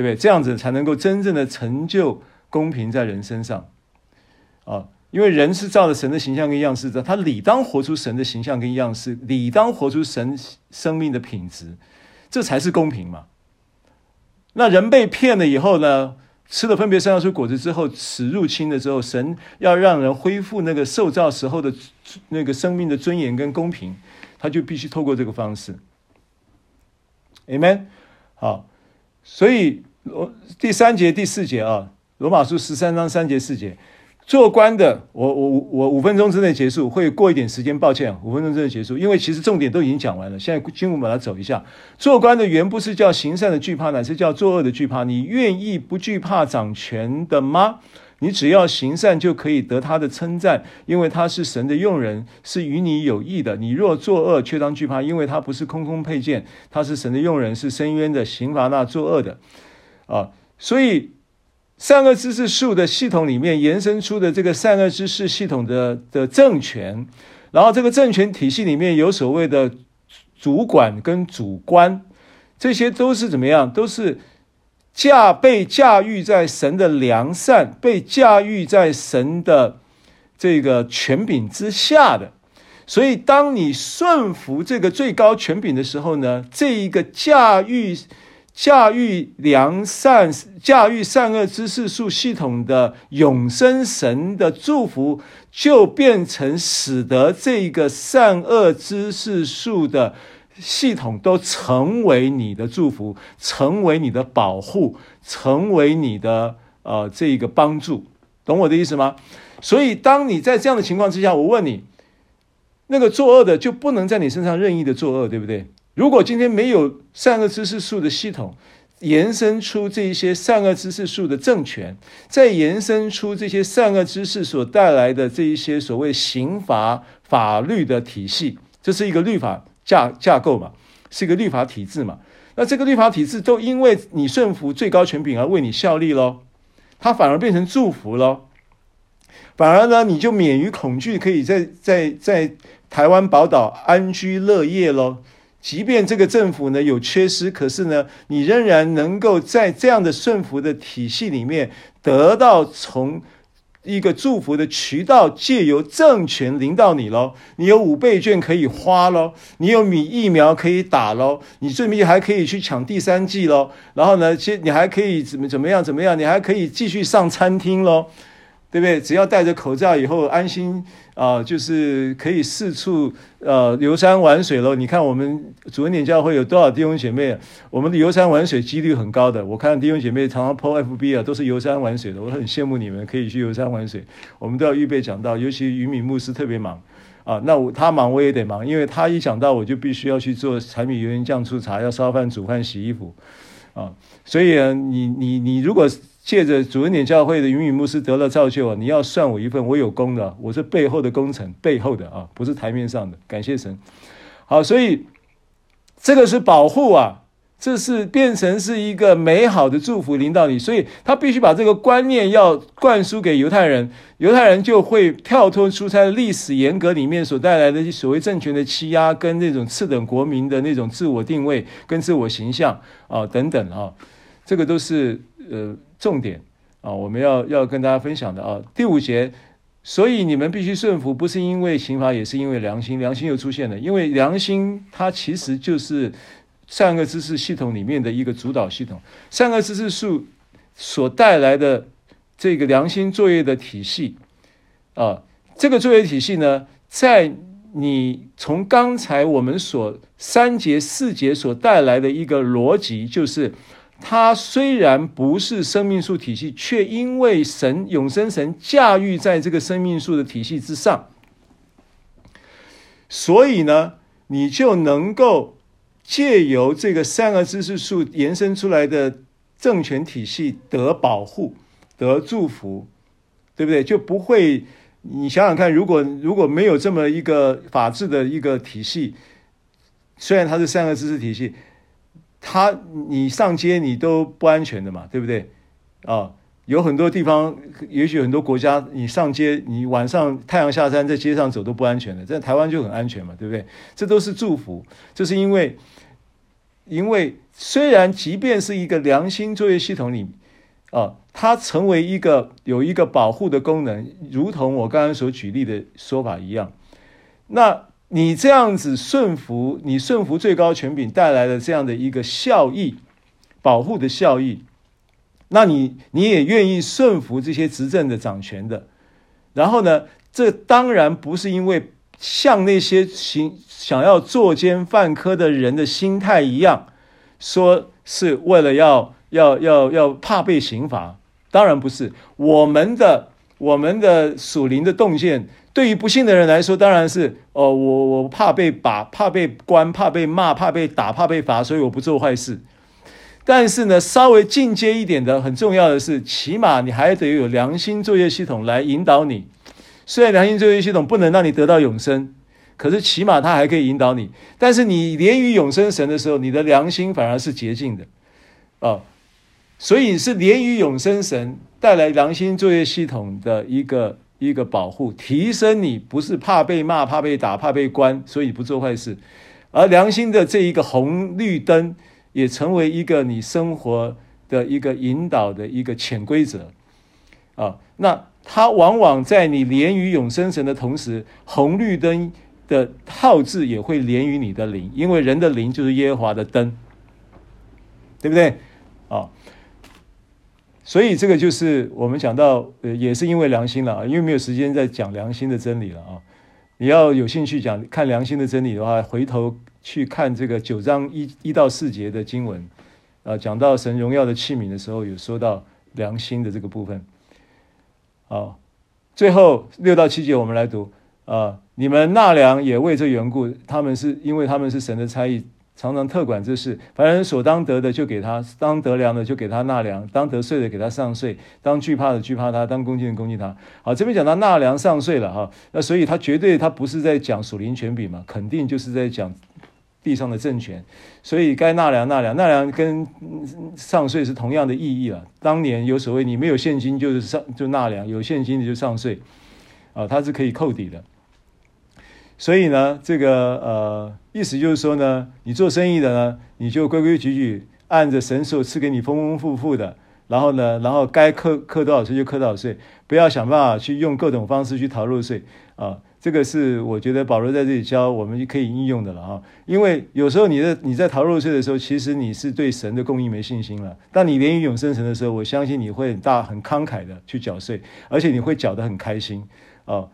对不对？这样子才能够真正的成就公平在人身上，啊，因为人是照着神的形象跟样式的，他理当活出神的形象跟样式，理当活出神生命的品质，这才是公平嘛。那人被骗了以后呢，吃了分别善恶树果子之后，死入侵了之后，神要让人恢复那个受造时候的那个生命的尊严跟公平。他就必须透过这个方式，Amen。好，所以罗第三节、第四节啊，罗马书十三章三节、四节，做官的，我我我五分钟之内结束，会过一点时间，抱歉，五分钟之内结束，因为其实重点都已经讲完了。现在经文把它走一下，做官的原不是叫行善的惧怕，乃是叫作恶的惧怕。你愿意不惧怕掌权的吗？你只要行善，就可以得他的称赞，因为他是神的用人，是与你有益的。你若作恶，却当惧怕，因为他不是空空配件，他是神的用人，是深渊的，刑罚那作恶的。啊，所以善恶知识树的系统里面延伸出的这个善恶知识系统的的政权，然后这个政权体系里面有所谓的主管跟主官，这些都是怎么样？都是。驾被驾驭在神的良善，被驾驭在神的这个权柄之下的，所以当你顺服这个最高权柄的时候呢，这一个驾驭驾驭良善、驾驭善恶知识树系统的永生神的祝福，就变成使得这个善恶知识树的。系统都成为你的祝福，成为你的保护，成为你的呃这一个帮助，懂我的意思吗？所以当你在这样的情况之下，我问你，那个作恶的就不能在你身上任意的作恶，对不对？如果今天没有善恶知识树的系统，延伸出这些善恶知识树的政权，再延伸出这些善恶知识所带来的这一些所谓刑罚法律的体系，这是一个律法。架架构嘛，是一个律法体制嘛。那这个律法体制都因为你顺服最高权柄而为你效力喽，它反而变成祝福喽。反而呢，你就免于恐惧，可以在在在台湾宝岛安居乐业喽。即便这个政府呢有缺失，可是呢，你仍然能够在这样的顺服的体系里面得到从。一个祝福的渠道，借由政权临到你喽，你有五倍券可以花喽，你有米疫苗可以打喽，你顺便还可以去抢第三季喽，然后呢，其实你还可以怎么怎么样怎么样，你还可以继续上餐厅喽。对不对？只要戴着口罩以后安心啊、就是可以四处呃游山玩水了。你看我们主恩典教会有多少弟兄姐妹？我们的游山玩水几率很高的。我看弟兄姐妹常常 po FB 啊，都是游山玩水的。我很羡慕你们可以去游山玩水。我们都要预备讲道，尤其于敏牧师特别忙啊，那我他忙我也得忙，因为他一讲到我就必须要去做柴米油盐酱醋茶，要烧饭煮饭洗衣服，啊，所以，你你你如果借着主恩典教会的云雨牧师得了造就啊，你要算我一份，我有功的，我是背后的工程，背后的啊，不是台面上的，感谢神。好，所以这个是保护啊。这是变成是一个美好的祝福临到你，所以他必须把这个观念要灌输给犹太人，犹太人就会跳脱出在历史严格里面所带来的所谓政权的欺压，跟那种次等国民的那种自我定位跟自我形象啊等等啊，这个都是呃重点啊，我们要要跟大家分享的啊。第五节，所以你们必须顺服，不是因为刑罚，也是因为良心，良心又出现了，因为良心它其实就是。善恶知识系统里面的一个主导系统，善恶知识树所带来的这个良心作业的体系啊，这个作业体系呢，在你从刚才我们所三节四节所带来的一个逻辑，就是它虽然不是生命树体系，却因为神永生神驾驭在这个生命树的体系之上，所以呢，你就能够。借由这个善恶知识树延伸出来的政权体系得保护、得祝福，对不对？就不会，你想想看，如果如果没有这么一个法治的一个体系，虽然它是善恶知识体系，他你上街你都不安全的嘛，对不对？啊，有很多地方，也许很多国家，你上街，你晚上太阳下山，在街上走都不安全的，在台湾就很安全嘛，对不对？这都是祝福，这是因为。因为虽然即便是一个良心作业系统里，啊，它成为一个有一个保护的功能，如同我刚刚所举例的说法一样，那你这样子顺服，你顺服最高权柄带来的这样的一个效益，保护的效益，那你你也愿意顺服这些执政的掌权的，然后呢，这当然不是因为。像那些行想要作奸犯科的人的心态一样，说是为了要要要要怕被刑罚，当然不是。我们的我们的属灵的洞见，对于不信的人来说，当然是哦，我我怕被把，怕被关，怕被骂，怕被打，怕被罚，所以我不做坏事。但是呢，稍微进阶一点的，很重要的是，起码你还得有良心作业系统来引导你。虽然良心作业系统不能让你得到永生，可是起码它还可以引导你。但是你连于永生神的时候，你的良心反而是洁净的，哦，所以是连于永生神带来良心作业系统的一个一个保护，提升你不是怕被骂、怕被打、怕被关，所以不做坏事，而良心的这一个红绿灯也成为一个你生活的一个引导的一个潜规则，啊、那。它往往在你连于永生神的同时，红绿灯的号志也会连于你的灵，因为人的灵就是耶和华的灯，对不对？啊、所以这个就是我们讲到，呃，也是因为良心了啊，因为没有时间再讲良心的真理了啊。你要有兴趣讲看良心的真理的话，回头去看这个九章一一到四节的经文，啊，讲到神荣耀的器皿的时候，有说到良心的这个部分。啊，最后六到七节我们来读啊，你们纳粮也为这缘故，他们是因为他们是神的差役，常常特管这事。凡人所当得的就给他，当得粮的就给他纳粮，当得税的给他上税，当惧怕的惧怕他，当恭敬的恭敬他。好，这边讲到纳粮上税了哈，那所以他绝对他不是在讲属灵权柄嘛，肯定就是在讲。地上的政权，所以该纳粮纳粮，纳粮跟上税是同样的意义了。当年有所谓，你没有现金就是上就纳粮，有现金的就上税，啊，它是可以扣抵的。所以呢，这个呃意思就是说呢，你做生意的呢，你就规规矩矩按着神所赐给你丰丰富富的，然后呢，然后该课课多少税就课多少税，不要想办法去用各种方式去逃漏税啊。这个是我觉得保罗在这里教我们可以应用的了哈，因为有时候你在你在逃漏税的时候，其实你是对神的供应没信心了。当你连于永生神的时候，我相信你会很大很慷慨的去缴税，而且你会缴得很开心啊。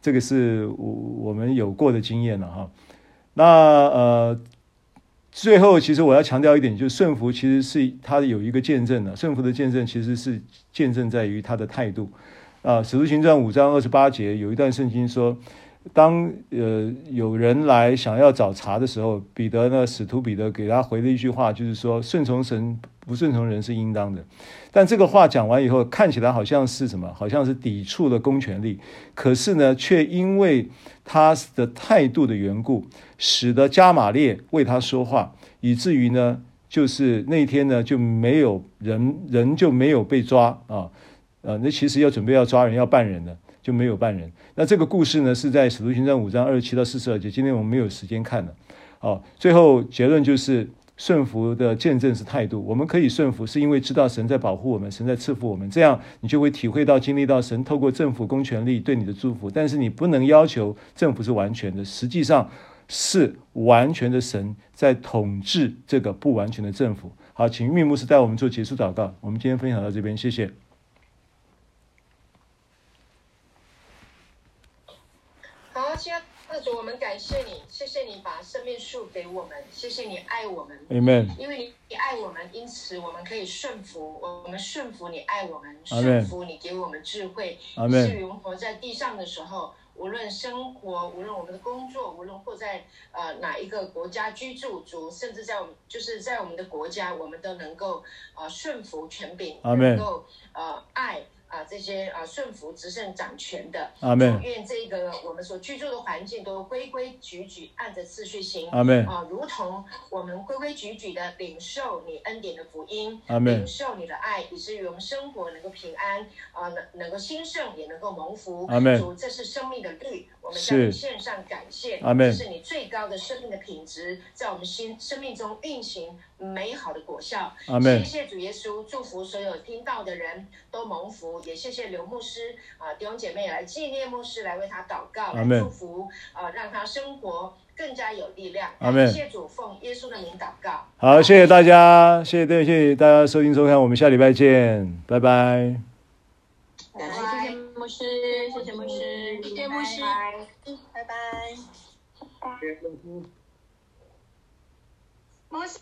这个是我我们有过的经验了哈。那呃，最后其实我要强调一点，就是顺服其实是它有一个见证的，顺服的见证其实是见证在于他的态度。啊，《使徒行传》五章二十八节有一段圣经说，当呃有人来想要找茬的时候，彼得呢，使徒彼得给他回了一句话，就是说顺从神不顺从人是应当的。但这个话讲完以后，看起来好像是什么？好像是抵触了公权力。可是呢，却因为他的态度的缘故，使得加玛列为他说话，以至于呢，就是那天呢就没有人人就没有被抓啊。呃，那其实要准备要抓人要办人的。就没有办人。那这个故事呢，是在《使徒行传》五章二十七到四十二节。今天我们没有时间看了。好，最后结论就是顺服的见证是态度。我们可以顺服，是因为知道神在保护我们，神在赐福我们。这样你就会体会到、经历到神透过政府公权力对你的祝福。但是你不能要求政府是完全的，实际上是完全的神在统治这个不完全的政府。好，请玉牧师带我们做结束祷告。我们今天分享到这边，谢谢。好，亲爱的主，我们感谢你，谢谢你把生命树给我们，谢谢你爱我们，Amen。因为你你爱我们，因此我们可以顺服，我们顺服你爱我们，顺服你给我们智慧。至于我们活在地上的时候，无论生活，无论我们的工作，无论或在呃哪一个国家居住，主甚至在我们就是在我们的国家，我们都能够呃顺服权柄，能够呃爱。啊，这些啊顺服执政掌权的。愿这个我们所居住的环境都规规矩矩，按着次序行，阿门。啊，如同我们规规矩矩的领受你恩典的福音。领受你的爱，以至于我们生活能够平安，啊，能能够兴盛，也能够蒙福，阿门。主，这是生命的律，我们向你献上感谢，阿。这是你最高的生命的品质，在我们心生命中运行美好的果效，阿门。谢谢主耶稣，祝福所有听到的人都蒙福。也谢谢刘牧师啊，弟兄姐妹来纪念牧师，来为他祷告，来祝福啊，让他生活更加有力量。阿门。谢主奉耶稣的名祷告。好，谢谢大家，谢谢对，谢谢大家收听收看，我们下礼拜见，拜拜。拜拜，谢谢牧师，谢谢牧师，谢谢牧师，拜拜，拜拜。牧师。